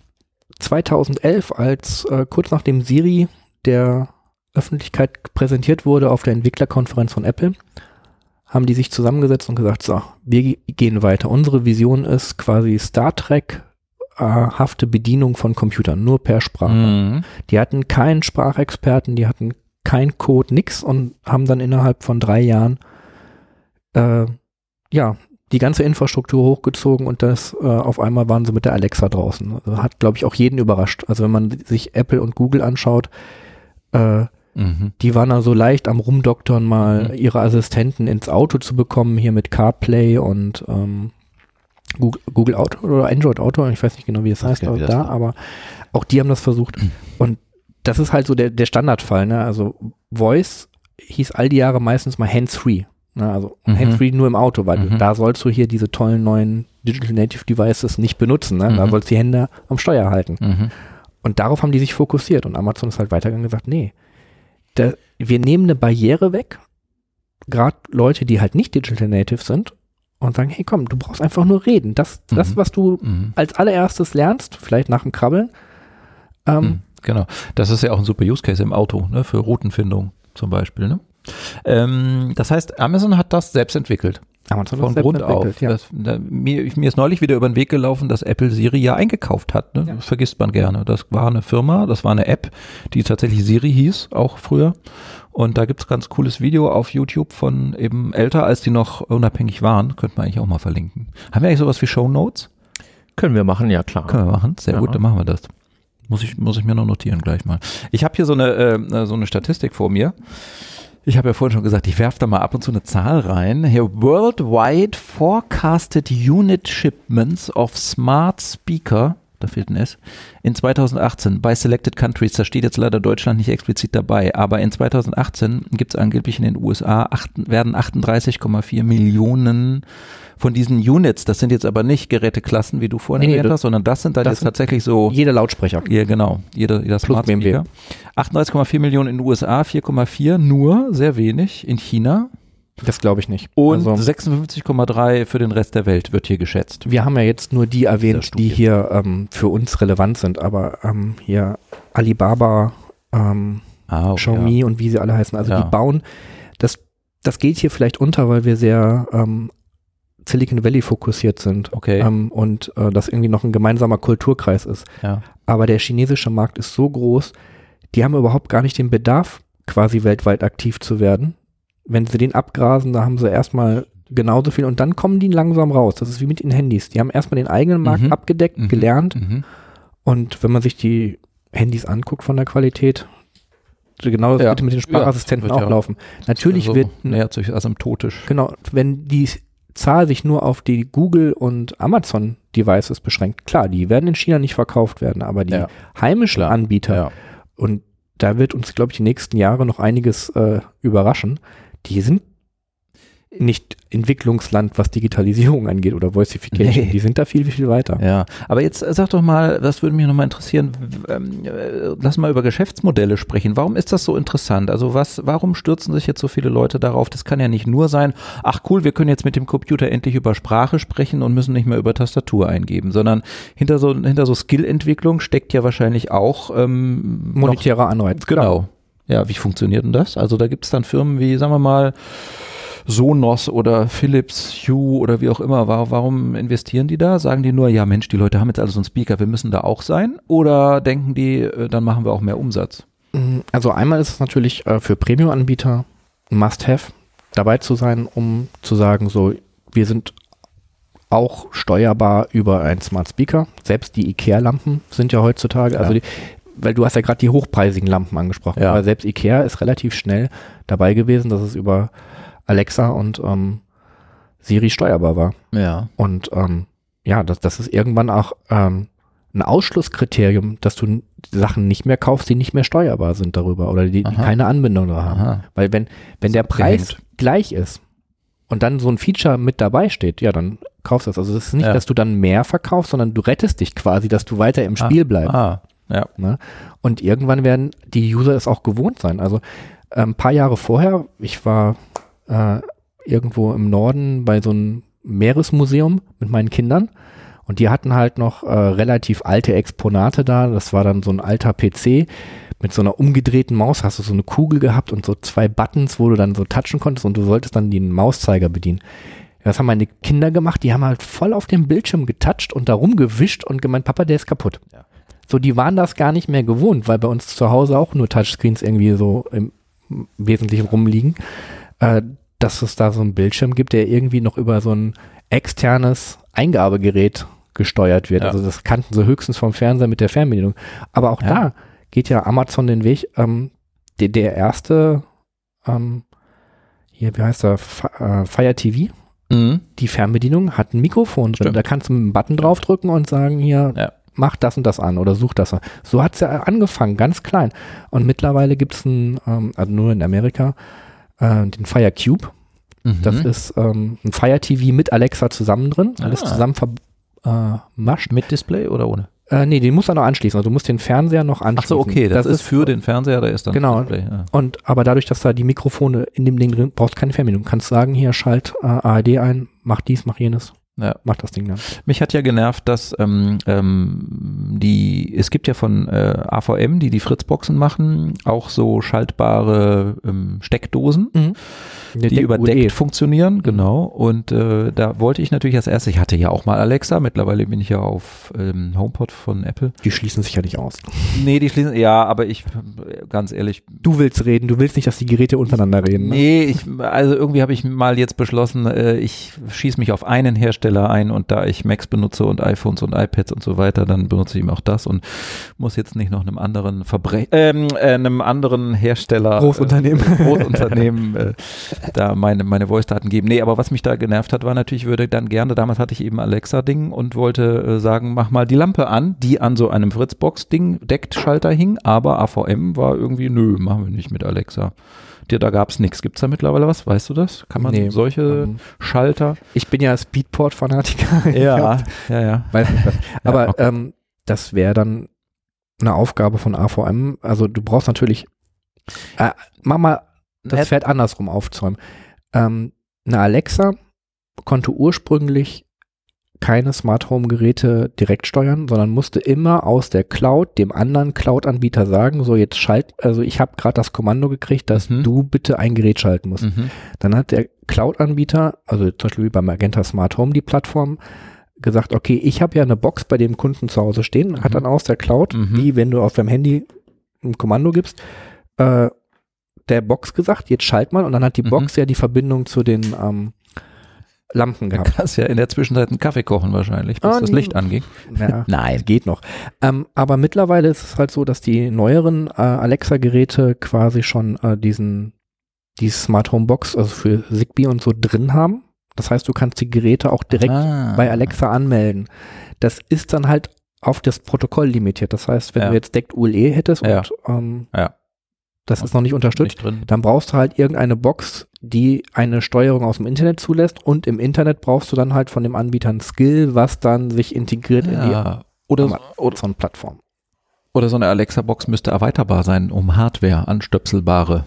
2011, als äh, kurz nachdem Siri der Öffentlichkeit präsentiert wurde auf der Entwicklerkonferenz von Apple, haben die sich zusammengesetzt und gesagt, so, wir ge- gehen weiter. Unsere Vision ist quasi Star Trek äh, hafte Bedienung von Computern, nur per Sprache. Mhm. Die hatten keinen Sprachexperten, die hatten kein Code, nix und haben dann innerhalb von drei Jahren äh, ja die ganze Infrastruktur hochgezogen und das äh, auf einmal waren sie mit der Alexa draußen. Also hat, glaube ich, auch jeden überrascht. Also wenn man sich Apple und Google anschaut, äh, Mhm. die waren da so leicht am Rumdoktern, mal Mhm. ihre Assistenten ins Auto zu bekommen, hier mit CarPlay und ähm, Google, Google Auto oder Android Auto, ich weiß nicht genau, wie es Weiß heißt wie da, das war. aber auch die haben das versucht. Und das ist halt so der, der Standardfall, ne? Also Voice hieß all die Jahre meistens mal Hands-Free. Ne? Also Mhm. Hands-Free nur im Auto, weil Mhm. da sollst du hier diese tollen neuen Digital Native Devices nicht benutzen. Ne? Da Mhm. sollst du die Hände am Steuer halten. Mhm. Und darauf haben die sich fokussiert. Und Amazon ist halt weitergegangen und gesagt, nee, da, wir nehmen eine Barriere weg, gerade Leute, die halt nicht Digital Native sind, und sagen, hey komm, du brauchst einfach nur reden. Das, das Mhm. was du Mhm. als allererstes lernst, vielleicht nach dem Krabbeln, ähm, Mhm. Genau. Das ist ja auch ein super Use Case im Auto, ne, für Routenfindung zum Beispiel. Ne? Ähm, das heißt, Amazon hat das selbst entwickelt. Amazon Von Grund auf. Ja. Das, da, mir, mir ist neulich wieder über den Weg gelaufen, dass Apple Siri ja eingekauft hat. Ne? Ja. Das vergisst man gerne. Das war eine Firma, das war eine App, die tatsächlich Siri hieß, auch früher. Und da gibt's ganz cooles Video auf YouTube von eben älter, als die noch unabhängig waren. Könnte man eigentlich auch mal verlinken. Haben wir eigentlich sowas wie Show Notes? Können wir machen, ja klar. Können wir machen. Sehr Ja. gut, dann machen wir das. Muss ich, muss ich mir noch notieren gleich mal. Ich habe hier so eine, äh, so eine Statistik vor mir. Ich habe ja vorhin schon gesagt, ich werfe da mal ab und zu eine Zahl rein. Hier Worldwide Forecasted Unit Shipments of Smart Speaker, da fehlt ein S, in 2018 bei Selected Countries, da steht jetzt leider Deutschland nicht explizit dabei, aber in 2018 gibt es angeblich in den USA, acht, werden 38,4 Millionen von diesen Units, das sind jetzt aber nicht Geräteklassen, wie du vorhin Nee, nee, erwähnt das- hast, sondern das sind dann das jetzt sind tatsächlich so Jeder Lautsprecher. ja, genau. Jeder, jeder Plus Smart BMW. Speaker. 38,4 Millionen in den USA, 4,4 nur, sehr wenig in China Das glaube ich nicht. und also, 56,3 für den Rest der Welt wird hier geschätzt. wir haben ja jetzt nur die erwähnt, die hier ähm, für uns relevant sind, aber ähm, hier Alibaba, ähm, Ah, Xiaomi und wie sie alle heißen, also Ja. die bauen, das, das geht hier vielleicht unter, weil wir sehr ähm, Silicon Valley fokussiert sind Okay. ähm, und äh, das irgendwie noch ein gemeinsamer Kulturkreis ist. Ja. Aber der chinesische Markt ist so groß, die haben überhaupt gar nicht den Bedarf, quasi weltweit aktiv zu werden. Wenn sie den abgrasen, da haben sie erstmal genauso viel und dann kommen die langsam raus. Das ist wie mit den Handys. Die haben erstmal den eigenen Markt Mhm. abgedeckt, Mhm. gelernt Mhm. und wenn man sich die Handys anguckt von der Qualität, genau das Ja. wird mit den Sprachassistenten Ja, wird auch ja- laufen. Natürlich Also wird, asymptotisch. genau, wenn die Zahl sich nur auf die Google und Amazon Devices beschränkt, klar, die werden in China nicht verkauft werden, aber die Ja. heimischen Klar. Anbieter, Ja. und da wird uns, glaube ich, die nächsten Jahre noch einiges äh, überraschen, die sind nicht Entwicklungsland, was Digitalisierung angeht oder Voicification. Nee. Die sind da viel, viel weiter. Ja, aber jetzt äh, sag doch mal, das würde mich nochmal interessieren, ähm, äh, lass mal über Geschäftsmodelle sprechen. Warum ist das so interessant? Also was, warum stürzen sich jetzt so viele Leute darauf? Das kann ja nicht nur sein, ach cool, wir können jetzt mit dem Computer endlich über Sprache sprechen und müssen nicht mehr über Tastatur eingeben, sondern hinter so, hinter so Skillentwicklung steckt ja wahrscheinlich auch ähm, Monetärer Anreiz. Genau. Ja, wie funktioniert denn das? Also da gibt es dann Firmen wie, sagen wir mal, Sonos oder Philips Hue oder wie auch immer. Wa- Warum investieren die da? Sagen die nur, ja Mensch, die Leute haben jetzt alle so einen Speaker, wir müssen da auch sein? Oder denken die, äh, dann machen wir auch mehr Umsatz? Mm, Also einmal ist es natürlich äh, für Premium-Anbieter ein Must-Have, dabei zu sein, um zu sagen, so, wir sind auch steuerbar über einen Smart Speaker. Selbst die IKEA-Lampen sind ja heutzutage, also Ja. die, weil du hast ja gerade die hochpreisigen Lampen angesprochen, Ja. aber selbst IKEA ist relativ schnell dabei gewesen, dass es über Alexa und ähm, Siri steuerbar war. Ja. Und ähm, ja, das, das ist irgendwann auch ähm, ein Ausschlusskriterium, dass du Sachen nicht mehr kaufst, die nicht mehr steuerbar sind darüber oder die, die keine Anbindung da haben. Aha. Weil wenn, wenn der Preis abgehängt. gleich ist und dann so ein Feature mit dabei steht, ja, dann kaufst du das. Also es ist nicht, Ja. dass du dann mehr verkaufst, sondern du rettest dich quasi, dass du weiter im Spiel bleibst. Ah, ja. Ne? Und irgendwann werden die User es auch gewohnt sein. Also äh, ein paar Jahre vorher, ich war äh, irgendwo im Norden bei so einem Meeresmuseum mit meinen Kindern und die hatten halt noch äh, relativ alte Exponate da. Das war dann so ein alter PC mit so einer umgedrehten Maus. Hast du so eine Kugel gehabt und so zwei Buttons, wo du dann so touchen konntest und du solltest dann den Mauszeiger bedienen. Das haben meine Kinder gemacht, die haben halt voll auf dem Bildschirm getoucht und da rumgewischt und gemeint, Papa, der ist kaputt. Ja. So, die waren das gar nicht mehr gewohnt, weil bei uns zu Hause auch nur Touchscreens irgendwie so im Wesentlichen rumliegen. Äh, dass es da so einen Bildschirm gibt, der irgendwie noch über so ein externes Eingabegerät gesteuert wird. Ja. Also das kannten sie höchstens vom Fernseher mit der Fernbedienung. Aber auch Ja. da geht ja Amazon den Weg. Ähm, der, der erste, ähm, hier, wie heißt der, Fi- äh, Fire TV, Mhm. die Fernbedienung hat ein Mikrofon drin. Stimmt. Da kannst du mit einem Button draufdrücken und sagen, hier, Ja. mach das und das an oder such das an. So hat es ja angefangen, ganz klein. Und mittlerweile gibt es ein, ähm, also nur in Amerika, äh, den Fire Cube. Mhm. Das ist ähm, ein Fire TV mit Alexa zusammen drin, alles Ah. zusammen vermascht. mit Display oder ohne? Äh, nee, den musst du noch anschließen. Also du musst den Fernseher noch Ach anschließen. so, okay, das, ist für den Fernseher, da ist dann Genau. Display. Ja. Und aber dadurch, dass da die Mikrofone in dem Ding drin, brauchst du keine Fernbedienung. Kannst sagen, hier schalt äh, ARD ein, mach dies, mach jenes, Ja. mach das Ding dann. Mich hat ja genervt, dass ähm, ähm, die, es gibt ja von äh, AVM, die die Fritzboxen machen, auch so schaltbare ähm, Steckdosen, die überdeckt funktionieren, genau. Und äh, da wollte ich natürlich als erstes, ich hatte ja auch mal Alexa, mittlerweile bin ich ja auf ähm, HomePod von Apple. Die schließen sich ja nicht aus. Nee, die schließen, ja, aber ich, ganz ehrlich, Du willst reden, du willst nicht, dass die Geräte untereinander reden. Ne? Nee, ich, also irgendwie habe ich mal jetzt beschlossen, äh, ich schieße mich auf einen Hersteller ein und da ich Macs benutze und iPhones und iPads und so weiter, dann benutze ich eben auch das und muss jetzt nicht noch einem anderen Verbre ähm, äh, einem anderen Hersteller Großunternehmen. äh, Großunternehmen äh, da meine meine Voice-Daten geben. Nee, aber was mich da genervt hat, war natürlich, ich würde dann gerne, damals hatte ich eben Alexa-Ding und wollte äh, sagen, mach mal die Lampe an, die an so einem Fritzbox-Ding Deckt-Schalter hing, aber AVM war irgendwie, nö, machen wir nicht mit Alexa. Dir, da gab es nichts. Gibt es da mittlerweile was? Weißt du das? Kann man Nee, solche ähm, Schalter? Ich bin ja Speedport-Fanatiker. ja, ja. Nicht was. Aber okay. ähm, das wäre dann eine Aufgabe von AVM. Also du brauchst natürlich, äh, mach mal das Pferd andersrum aufzäumen. Ähm, eine Alexa konnte ursprünglich keine Smart Home Geräte direkt steuern, sondern musste immer aus der Cloud dem anderen Cloud-Anbieter sagen, so jetzt schalt, also ich habe gerade das Kommando gekriegt, dass Mhm. du bitte ein Gerät schalten musst. Mhm. Dann hat der Cloud-Anbieter, also zum Beispiel wie bei Magenta Smart Home, die Plattform, gesagt, okay, ich habe ja eine Box bei dem Kunden zu Hause stehen, hat Mhm. dann aus der Cloud, Mhm. wie wenn du auf deinem Handy ein Kommando gibst, äh, der Box gesagt, jetzt schalt mal und dann hat die Mhm. Box ja die Verbindung zu den ähm, Lampen Du gehabt. kannst ja in der Zwischenzeit einen Kaffee kochen wahrscheinlich, bis Ah, das. Licht anging. Ja, Nein. geht noch. Ähm, aber mittlerweile ist es halt so, dass die neueren äh, Alexa-Geräte quasi schon äh, diesen die Smart Home Box, also für Zigbee und so drin haben. Das heißt, du kannst die Geräte auch direkt Ah. bei Alexa anmelden. Das ist dann halt auf das Protokoll limitiert. Das heißt, wenn Ja. du jetzt Deckt ULE hättest Ja. und ähm, Ja. Das ist noch nicht unterstützt, Nicht drin. dann brauchst du halt irgendeine Box, die eine Steuerung aus dem Internet zulässt und im Internet brauchst du dann halt von dem Anbieter ein Skill, was dann sich integriert in die Ja. Oder, so- Amazon-Plattform. oder so eine Alexa-Box müsste erweiterbar sein, um Hardware, anstöpselbare,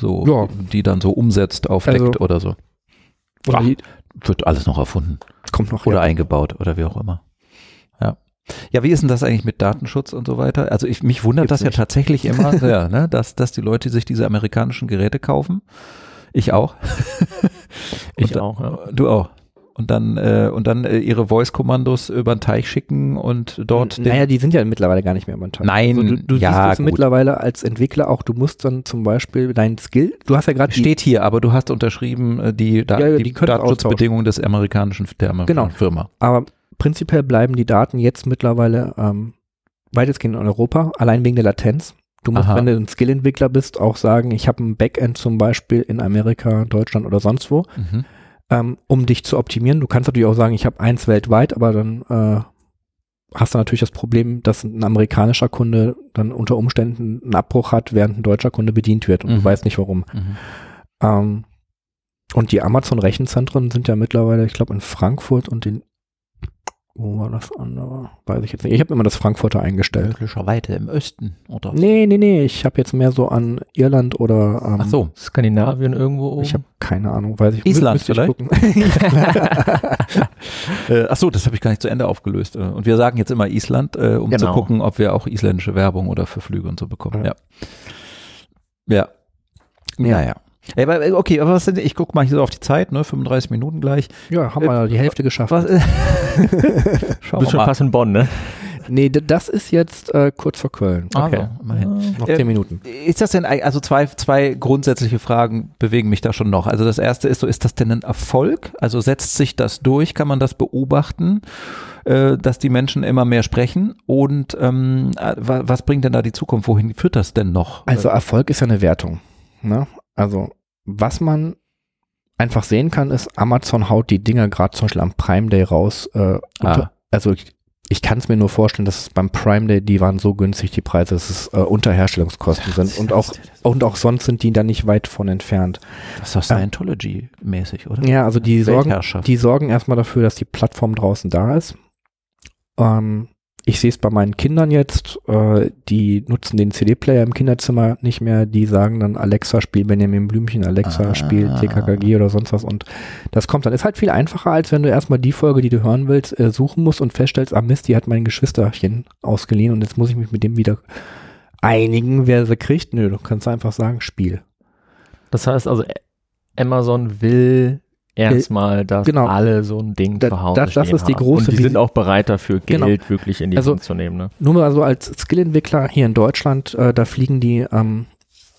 so, Ja. die dann so umsetzt auf Also- oder so. Oder Ach, Wird alles noch erfunden. kommt noch Oder ja. eingebaut oder wie auch immer. Ja. Ja, wie ist denn das eigentlich mit Datenschutz und so weiter? Also ich, mich wundert Gibt's das ja nicht. tatsächlich immer, ja, ne, dass, dass die Leute sich diese amerikanischen Geräte kaufen. Ich auch. Ich Und- auch, ja. Du auch. Und dann, äh, und dann äh, ihre Voice-Kommandos über den Teich schicken und dort den- Naja, die sind ja mittlerweile gar nicht mehr momentan. Nein, also du, du ja, siehst es mittlerweile als Entwickler auch, du musst dann zum Beispiel dein Skill, du hast ja gerade steht hier, aber du hast unterschrieben äh, die, da Ja, ja, die, die Datenschutzbedingungen des amerikanischen der amerikanischen Genau. Firma. aber prinzipiell bleiben die Daten jetzt mittlerweile ähm, weitestgehend in Europa, allein wegen der Latenz. Du musst, Aha. wenn du ein Skill-Entwickler bist, auch sagen, ich habe ein Backend zum Beispiel in Amerika, Deutschland oder sonst wo, Mhm. ähm, um dich zu optimieren. Du kannst natürlich auch sagen, ich habe eins weltweit, aber dann äh, hast du natürlich das Problem, dass ein amerikanischer Kunde dann unter Umständen einen Abbruch hat, während ein deutscher Kunde bedient wird und Mhm. du weißt nicht warum. Mhm. Ähm, und die Amazon-Rechenzentren sind ja mittlerweile, ich glaube, in Frankfurt und in wo war das andere? Weiß ich jetzt nicht. Ich habe immer das Frankfurter eingestellt. Möglicherweise im Osten, oder? Nee, nee, nee. Ich habe jetzt mehr so an Irland oder ähm, Ach so. Skandinavien irgendwo oben. Ich habe keine Ahnung, weiß ich Island müsste ich vielleicht? gucken. Äh, ach so, das habe ich gar nicht zu Ende aufgelöst. Äh, Und wir sagen jetzt immer Island, äh, um zu Genau. gucken, ob wir auch isländische Werbung oder für Flüge und so bekommen. Ja. Ja. Ja. Naja. Äh, okay, aber was denn, ich gucke mal hier so auf die Zeit, ne, 35 Minuten gleich. ja, haben wir die Hälfte geschafft. Was, äh, du schauen bist wir schon mal. fast in Bonn, ne? Nee, das ist jetzt äh, kurz vor Köln. Okay. Also, immerhin. Noch Äh, zehn Minuten. Ist das denn, also zwei, zwei grundsätzliche Fragen bewegen mich da schon noch. Also das erste ist so, ist das denn ein Erfolg? Also setzt sich das durch? Kann man das beobachten, äh, dass die Menschen immer mehr sprechen? Und ähm, äh, wa- was bringt denn da die Zukunft? Wohin führt das denn noch? Also Erfolg ist ja eine Wertung. Ne? Also was man einfach sehen kann, ist, Amazon haut die Dinger gerade zum Beispiel am Prime Day raus. Äh, unter, Also ich, ich kann es mir nur vorstellen, dass es beim Prime Day, die waren so günstig, die Preise, dass es äh, unter Herstellungskosten sind. Und auch, und auch sonst sind die da nicht weit von entfernt. das ist doch Scientology-mäßig, oder? Ja, also die sorgen, die sorgen erstmal dafür, dass die Plattform draußen da ist. Ähm, ich sehe es bei meinen Kindern jetzt, äh, die nutzen den CD-Player im Kinderzimmer nicht mehr, die sagen dann Alexa spiel Benjamin Blümchen, Alexa Ah. spiel TKKG oder sonst was und das kommt dann. Ist halt viel einfacher, als wenn du erstmal die Folge, die du hören willst, äh, suchen musst und feststellst, ah Mist, die hat mein Geschwisterchen ausgeliehen und jetzt muss ich mich mit dem wieder einigen, wer sie kriegt. Nö, du kannst einfach sagen, Spiel. Das heißt also, Amazon will erstmal, dass genau. alle so ein Ding Da- zu Hause das- das ist die haben. große Und die sind auch bereit dafür, Geld Genau. wirklich in die Also- Hand zu nehmen. Ne? Nur mal so als Skillentwickler hier in Deutschland, äh, da fliegen die ähm,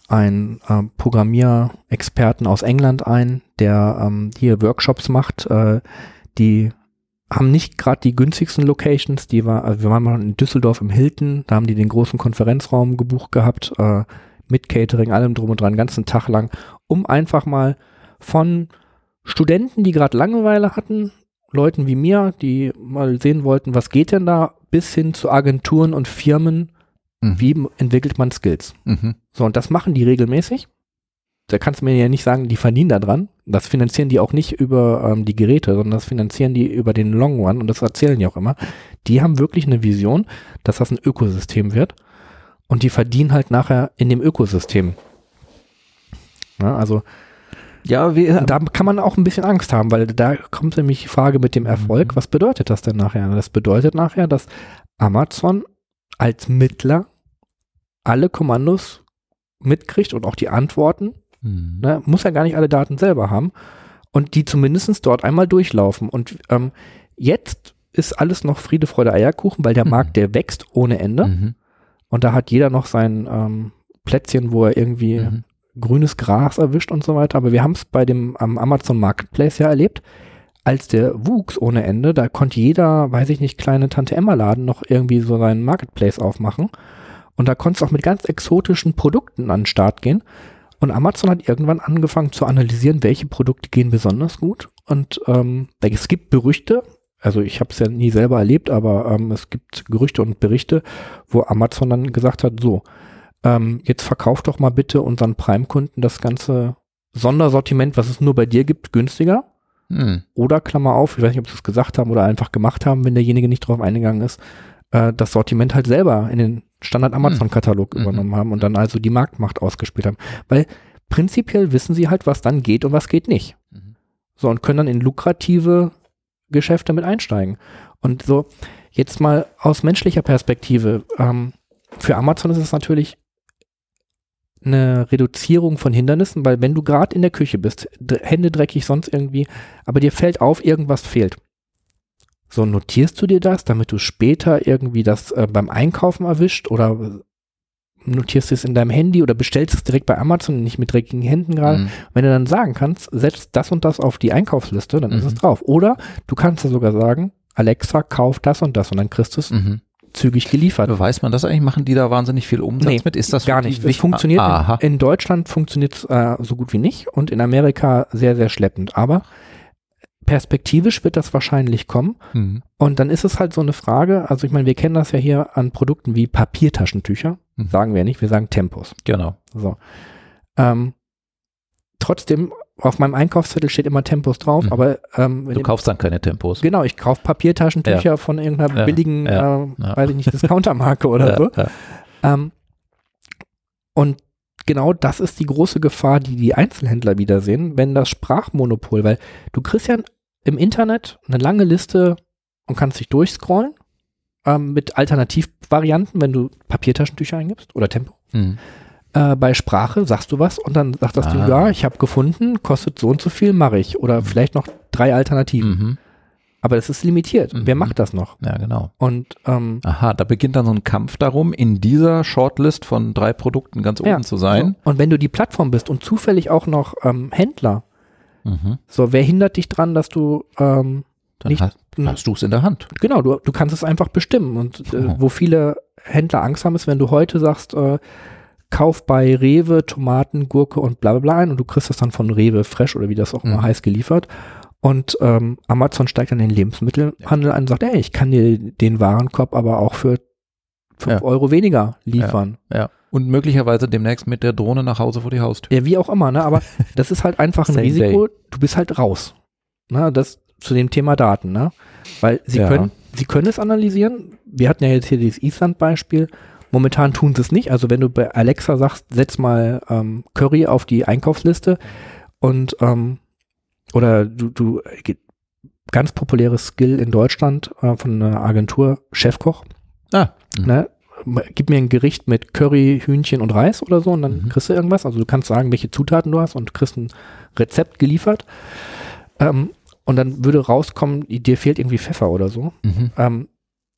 einen ähm, Programmierexperten aus England ein, der ähm, hier Workshops macht. Äh, die haben nicht gerade die günstigsten Locations. Die war, also wir waren mal in Düsseldorf im Hilton, da haben die den großen Konferenzraum gebucht gehabt, äh, mit Catering, allem drum und dran, den ganzen Tag lang, um einfach mal von Studenten, die gerade Langeweile hatten, Leuten wie mir, die mal sehen wollten, was geht denn da, bis hin zu Agenturen und Firmen, Mhm. wie entwickelt man Skills. Mhm. So, und das machen die regelmäßig. Da kannst du mir ja nicht sagen, die verdienen da dran. Das finanzieren die auch nicht über ähm, die Geräte, sondern das finanzieren die über den Long Run und das erzählen die auch immer. Die haben wirklich eine Vision, dass das ein Ökosystem wird und die verdienen halt nachher in dem Ökosystem. Ja, also Ja, wir, und da kann man auch ein bisschen Angst haben, weil da kommt nämlich die Frage mit dem Erfolg. Mhm. Was bedeutet das denn nachher? Das bedeutet nachher, dass Amazon als Mittler alle Kommandos mitkriegt und auch die Antworten. Mhm. Ne? Muss ja gar nicht alle Daten selber haben. Und die zumindest dort einmal durchlaufen. Und ähm, jetzt ist alles noch Friede, Freude, Eierkuchen, weil der Mhm. Markt, der wächst ohne Ende. Mhm. Und da hat jeder noch sein ähm, Plätzchen, wo er irgendwie Mhm. Grünes Gras erwischt und so weiter. Aber wir haben es bei dem am Amazon Marketplace ja erlebt. Als der wuchs ohne Ende, da konnte jeder, weiß ich nicht, kleine Tante Emma Laden noch irgendwie so seinen Marketplace aufmachen. Und da konntest du auch mit ganz exotischen Produkten an den Start gehen. Und Amazon hat irgendwann angefangen zu analysieren, welche Produkte gehen besonders gut. Und ähm, es gibt Gerüchte, also ich habe es ja nie selber erlebt, aber ähm, es gibt Gerüchte und Berichte, wo Amazon dann gesagt hat, so, ähm, jetzt verkauf doch mal bitte unseren Prime-Kunden das ganze Sondersortiment, was es nur bei dir gibt, günstiger. Mhm. Oder Klammer auf, ich weiß nicht, ob sie es gesagt haben oder einfach gemacht haben, wenn derjenige nicht drauf eingegangen ist, äh, das Sortiment halt selber in den Standard-Amazon-Katalog Mhm. übernommen haben und dann also die Marktmacht ausgespielt haben. Weil prinzipiell wissen sie halt, was dann geht und was geht nicht. Mhm. So, und können dann in lukrative Geschäfte mit einsteigen. Und so, jetzt mal aus menschlicher Perspektive, ähm, für Amazon ist es natürlich eine Reduzierung von Hindernissen, weil wenn du gerade in der Küche bist, Hände dreckig, sonst irgendwie, aber dir fällt auf, irgendwas fehlt. So notierst du dir das, damit du später irgendwie das äh, beim Einkaufen erwischt oder notierst du es in deinem Handy oder bestellst es direkt bei Amazon, nicht mit dreckigen Händen gerade. Mhm. Wenn du dann sagen kannst, setz das und das auf die Einkaufsliste, dann ist Mhm. es drauf. Oder du kannst ja sogar sagen, Alexa, kauf das und das und dann kriegst du es Mhm. Zügig geliefert. Weiß man das eigentlich? Machen die da wahnsinnig viel Umsatz Nee, mit? Ist das Gar nicht. Es funktioniert Aha. in, Deutschland funktioniert es äh, so gut wie nicht und in Amerika sehr, sehr schleppend. Aber perspektivisch wird das wahrscheinlich kommen. Mhm. Und dann ist es halt so eine Frage, also ich meine, wir kennen das ja hier an Produkten wie Papiertaschentücher. Mhm. Sagen wir nicht, wir sagen Tempos. Genau. So. Ähm, trotzdem, auf meinem Einkaufszettel steht immer Tempos drauf, Mhm. aber ähm, Du kaufst dann keine Tempos. Genau, ich kaufe Papiertaschentücher von irgendeiner Ja, billigen, ja, äh, ja. weiß ich nicht, Discountermarke oder Ja, so. ja. Ähm, und genau das ist die große Gefahr, die die Einzelhändler wiedersehen, wenn das Sprachmonopol, weil du kriegst ja im Internet eine lange Liste und kannst dich durchscrollen ähm, mit Alternativvarianten, wenn du Papiertaschentücher eingibst oder Tempo. Mhm. Äh, bei Sprache sagst du was und dann sagt das Ding, Ah. ja, ich habe gefunden, kostet so und so viel, mache ich. Oder vielleicht noch drei Alternativen. Mhm. Aber es ist limitiert. Mhm. Wer macht das noch? Ja, genau. Und ähm, Aha, da beginnt dann so ein Kampf darum, in dieser Shortlist von drei Produkten ganz oben ja, zu sein. So. Und wenn du die Plattform bist und zufällig auch noch ähm, Händler, Mhm. so wer hindert dich dran, dass du ähm, Dann Nicht- hast, hast du es in der Hand. genau, du, du kannst es einfach bestimmen. Und äh, Mhm. wo viele Händler Angst haben, ist, wenn du heute sagst, äh, kauf bei Rewe Tomaten, Gurke und bla bla bla ein und du kriegst das dann von Rewe Fresh oder wie das auch immer Mhm. heißt geliefert. Und ähm, Amazon steigt dann den Lebensmittelhandel ein und sagt, ey, ich kann dir den Warenkorb aber auch für 5 Ja. Euro weniger liefern. Ja. Und möglicherweise demnächst mit der Drohne nach Hause vor die Haustür. Ja, wie auch immer, ne? Aber das ist halt einfach ein Risiko. Du bist halt raus. Ne? Das zu dem Thema Daten, ne? Weil sie Ja. können, sie können es analysieren. Wir hatten ja jetzt hier dieses Island-Beispiel. Momentan tun sie es nicht. Also wenn du bei Alexa sagst, setz mal ähm, Curry auf die Einkaufsliste und ähm, oder du, du ganz populäres Skill in Deutschland äh, von einer Agentur Chefkoch. Ah. Mhm. Ne? Gib mir ein Gericht mit Curry, Hühnchen und Reis oder so und dann Mhm. kriegst du irgendwas. Also du kannst sagen, welche Zutaten du hast und kriegst ein Rezept geliefert. Ähm, und dann würde rauskommen, dir fehlt irgendwie Pfeffer oder so. Mhm. Ähm,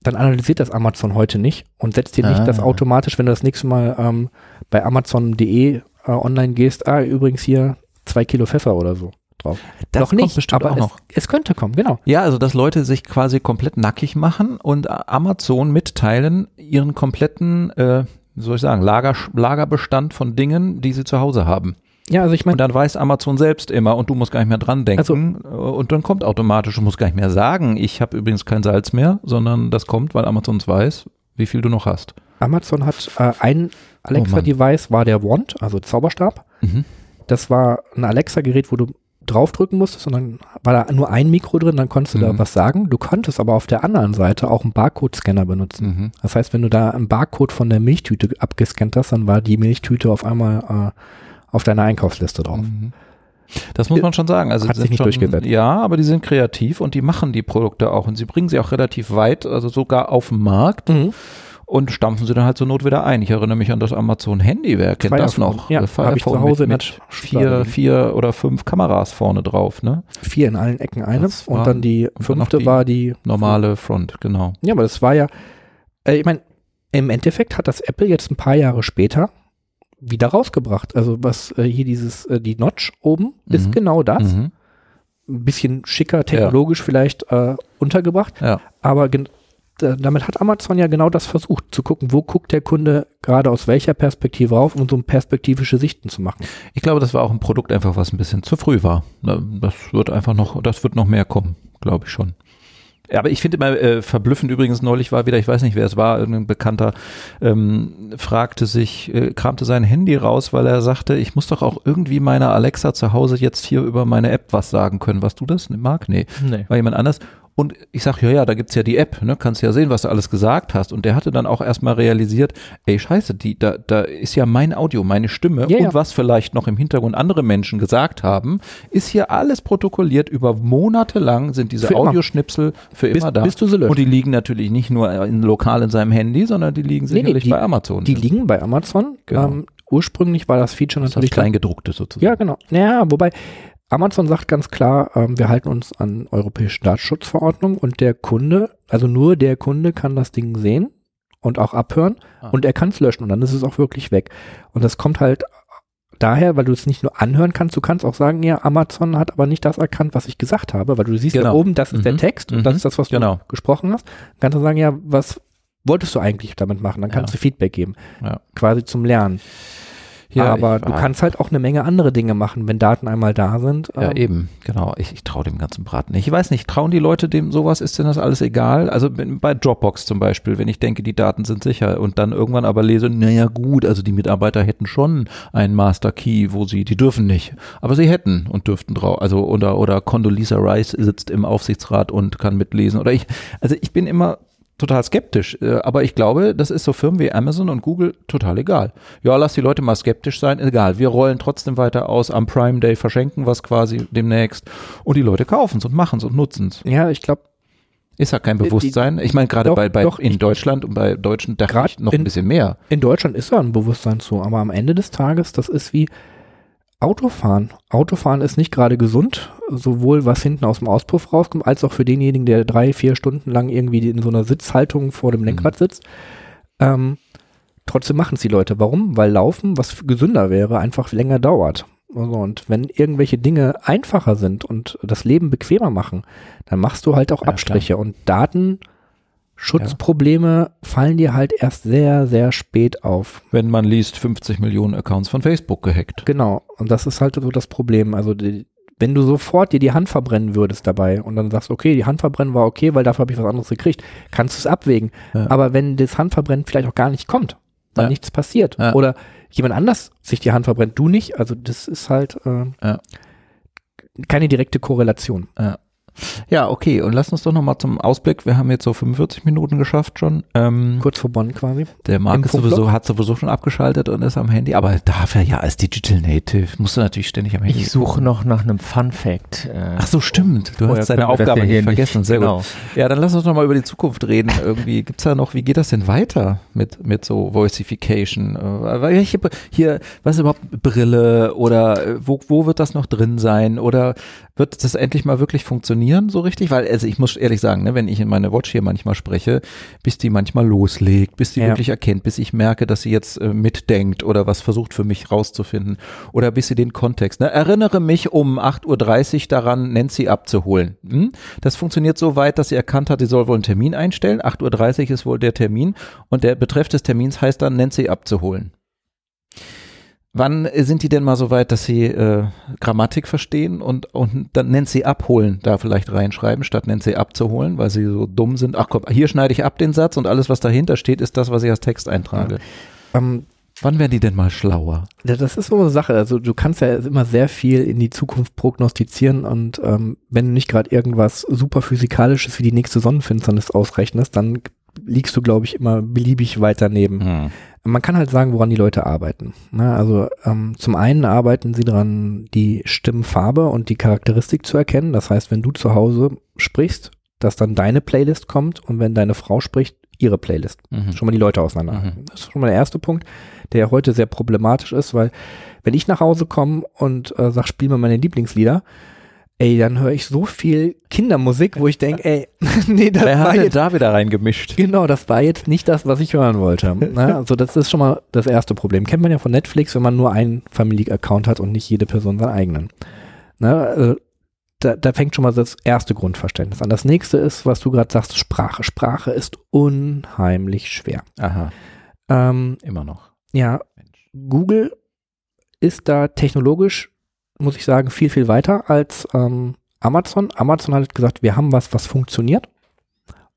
dann analysiert das Amazon heute nicht und setzt dir nicht Ah. das automatisch, wenn du das nächste Mal ähm, bei Amazon.de äh, online gehst, ah, übrigens hier zwei Kilo Pfeffer oder so drauf. Das noch nicht, bestimmt aber auch es, noch. es könnte kommen, genau. Ja, also dass Leute sich quasi komplett nackig machen und Amazon mitteilen ihren kompletten, äh, wie soll ich sagen, Lager, Lagerbestand von Dingen, die sie zu Hause haben. Ja, also ich meine, Und dann weiß Amazon selbst immer und du musst gar nicht mehr dran denken. und dann kommt automatisch, du musst gar nicht mehr sagen, ich habe übrigens kein Salz mehr, sondern das kommt, weil Amazon es weiß, wie viel du noch hast. Amazon hat äh, ein Oh. Alexa-Device, war der Wand, also Zauberstab. Mhm. Das war ein Alexa-Gerät, wo du draufdrücken musstest und dann war da nur ein Mikro drin, dann konntest du da Mhm. was sagen. Du konntest aber auf der anderen Seite auch einen Barcode-Scanner benutzen. Mhm. Das heißt, wenn du da einen Barcode von der Milchtüte abgescannt hast, dann war die Milchtüte auf einmal äh, auf deiner Einkaufsliste drauf. Mhm. Das muss man schon sagen. Also Hat sich sind nicht schon, durchgesetzt. Ja, aber die sind kreativ und die machen die Produkte auch und sie bringen sie auch relativ weit, also sogar auf den Markt Mhm. und stampfen sie dann halt zur Not wieder ein. Ich erinnere mich an das Amazon Handy, wer kennt das noch? Ja, Das hab ich zu Hause mit, mit vier, vier oder fünf Kameras vorne drauf, ne? Vier in allen Ecken eine Das war- und dann die und dann fünfte die war die Normale Front, genau. Ja, aber das war ja, äh, ich meine, im Endeffekt hat das Apple jetzt ein paar Jahre später wieder rausgebracht. Also was äh, hier dieses, äh, die Notch oben ist Mhm. genau das. Mhm. Ein bisschen schicker, technologisch vielleicht äh, untergebracht. Ja. Aber damit hat Amazon ja genau das versucht, zu gucken, wo guckt der Kunde gerade aus welcher Perspektive rauf, um so perspektivische Sichten zu machen. Ich glaube, das war auch ein Produkt einfach, was ein bisschen zu früh war. Na, Das wird einfach noch, das wird noch mehr kommen, glaube ich schon. Ja, aber ich finde immer äh, verblüffend übrigens neulich war wieder, ich weiß nicht wer es war, irgendein Bekannter ähm, fragte sich, äh, kramte sein Handy raus, weil er sagte, ich muss doch auch irgendwie meiner Alexa zu Hause jetzt hier über meine App was sagen können. Was du das, Marc? Nee. Nee. war jemand anders. Und ich sag, ja, ja, da gibt's ja die App, ne? Kannst ja sehen, was du alles gesagt hast. Und der hatte dann auch erstmal realisiert, ey, scheiße, die, da, da ist ja mein Audio, meine Stimme Ja, und ja. was vielleicht noch im Hintergrund andere Menschen gesagt haben, ist hier alles protokolliert. Über Monate lang sind diese Für. Audioschnipsel für Bis, immer da. bis du sie löscht. und die liegen natürlich nicht nur in, lokal in seinem Handy, sondern die liegen Nee, nee, sicherlich die- bei Amazon. Die liegen bei Amazon. Genau. Ähm, ursprünglich war das Feature ist das natürlich Kleingedruckte sozusagen. Ja, genau. Ja, wobei Amazon sagt ganz klar, ähm, wir halten uns an europäische Datenschutzverordnung und der Kunde, also nur der Kunde kann das Ding sehen und auch abhören Ah. und er kann es löschen und dann ist es auch wirklich weg. Und das kommt halt daher, weil du es nicht nur anhören kannst, du kannst auch sagen, ja, Amazon hat aber nicht das erkannt, was ich gesagt habe, weil du siehst Genau. oben, das ist der Mhm. Text und Mhm. das ist das, was Genau. du gesprochen hast. Dann kannst du sagen, ja, was wolltest du eigentlich damit machen? Dann kannst Ja. du Feedback geben, Ja. quasi zum Lernen. Ja, aber du kannst halt auch eine Menge andere Dinge machen, wenn Daten einmal da sind. Ja, Ähm, eben, genau. Ich, ich traue dem ganzen Braten nicht. Ich weiß nicht, trauen die Leute dem sowas? Ist denn das alles egal? Also bei Dropbox zum Beispiel, wenn ich denke, die Daten sind sicher und dann irgendwann aber lese, naja gut, also die Mitarbeiter hätten schon einen Master Key, wo sie, die dürfen nicht, aber sie hätten und dürften drauf. Also oder oder Condoleezza Rice sitzt im Aufsichtsrat und kann mitlesen. Oder ich, also ich bin immer total skeptisch, äh, aber ich glaube, das ist so Firmen wie Amazon und Google total egal. Ja, lass die Leute mal skeptisch sein, egal. Wir rollen trotzdem weiter aus, am Prime Day verschenken was quasi demnächst und die Leute kaufen es und machen es und nutzen es. Ja, ich glaube, Ist ja kein Die- Bewusstsein. Ich meine, gerade bei, bei doch, in Deutschland und bei Deutschen Grad ich noch in- ein bisschen mehr. in Deutschland ist da ein Bewusstsein zu, aber am Ende des Tages, das ist wie, Autofahren. Autofahren ist nicht gerade gesund, sowohl was hinten aus dem Auspuff rauskommt, als auch für denjenigen, der drei, vier Stunden lang irgendwie in so einer Sitzhaltung vor dem Lenkrad sitzt. Ähm, trotzdem machen es die Leute. Warum? Weil Laufen, was gesünder wäre, einfach länger dauert. Also, und wenn irgendwelche Dinge einfacher sind und das Leben bequemer machen, dann machst du halt auch Ja, Abstriche. Und Datenschutzprobleme fallen dir halt erst sehr, sehr spät auf. Wenn man liest, 50 Millionen Accounts von Facebook gehackt. Genau. Und das ist halt so das Problem. Also die, wenn du sofort dir die Hand verbrennen würdest dabei und dann sagst, okay, die Hand verbrennen war okay, weil dafür habe ich was anderes gekriegt, kannst du es abwägen. Ja. Aber wenn das Handverbrennen vielleicht auch gar nicht kommt, weil Ja. nichts passiert Ja. oder jemand anders sich die Hand verbrennt, du nicht, also das ist halt äh, Ja. keine direkte Korrelation. Ja, okay. Und lass uns doch nochmal zum Ausblick. Wir haben jetzt so 45 Minuten geschafft schon. Ähm, Kurz vor Bonn quasi. der Marc sowieso, hat sowieso schon abgeschaltet und ist am Handy. Aber darf er ja als Digital Native. Musst du natürlich ständig am Handy. Ich suche noch nach einem Fun Fact. Äh, Ach so, stimmt. Du hast das Aufgabe ja nicht hier vergessen. Sehr genau. gut. Ja, dann lass uns noch mal über die Zukunft reden. Irgendwie gibt's da noch, wie geht das denn weiter mit, mit so Voicification? Äh, welche, hier, was ist überhaupt Brille oder äh, wo, wo wird das noch drin sein? Oder wird das endlich mal wirklich funktionieren so richtig? Weil, also ich muss ehrlich sagen, ne, wenn ich in meine Watch hier manchmal spreche, bis die manchmal loslegt, bis die Ja. wirklich erkennt, bis ich merke, dass sie jetzt äh, mitdenkt oder was versucht für mich rauszufinden oder bis sie den Kontext. Ne? Erinnere mich um 8.30 Uhr daran, Nancy abzuholen. Hm? Das funktioniert so weit, dass sie erkannt hat, sie soll wohl einen Termin einstellen. 8.30 Uhr ist wohl der Termin und der Betreff des Termins heißt dann, Nancy abzuholen. Wann äh, sind die denn mal so weit, dass sie äh, Grammatik verstehen und, und dann Nancy abholen da vielleicht reinschreiben, statt Nancy abzuholen, weil sie so dumm sind? Ach komm, hier schneide ich ab den Satz und alles, was dahinter steht, ist das, was ich als Text eintrage. Ähm, Wann werden die denn mal schlauer? Ja, Das ist so eine Sache. Also du kannst ja immer sehr viel in die Zukunft prognostizieren und ähm, wenn du nicht gerade irgendwas super physikalisches wie die nächste Sonnenfinsternis ausrechnest, dann liegst du, glaube ich, immer beliebig weit daneben. Hm. Man kann halt sagen, woran die Leute arbeiten. Ne? Also ähm, zum einen arbeiten sie daran, die Stimmfarbe und die Charakteristik zu erkennen. Das heißt, wenn du zu Hause sprichst, dass dann deine Playlist kommt und wenn deine Frau spricht, ihre Playlist Mhm. schon mal die Leute auseinander. Mhm. Das ist schon mal der erste Punkt, der ja heute sehr problematisch ist, weil wenn ich nach Hause komme und äh, sag, spiel mir meine Lieblingslieder, ey, dann höre ich so viel Kindermusik, wo ich denke, ey, nee, das Wer war hat jetzt da wieder reingemischt? Genau, das war jetzt nicht das, was ich hören wollte. Ne? Also das ist schon mal das erste Problem. Kennt man ja von Netflix, wenn man nur einen Family-Account hat und nicht jede Person seinen eigenen. Ne? Also da, da fängt schon mal das erste Grundverständnis an. Das nächste ist, was du gerade sagst, Sprache. Sprache ist unheimlich schwer. Aha, Ähm, immer noch. ja. Google ist da technologisch, muss ich sagen, viel, viel weiter als ähm, Amazon. Amazon hat gesagt, wir haben was, was funktioniert.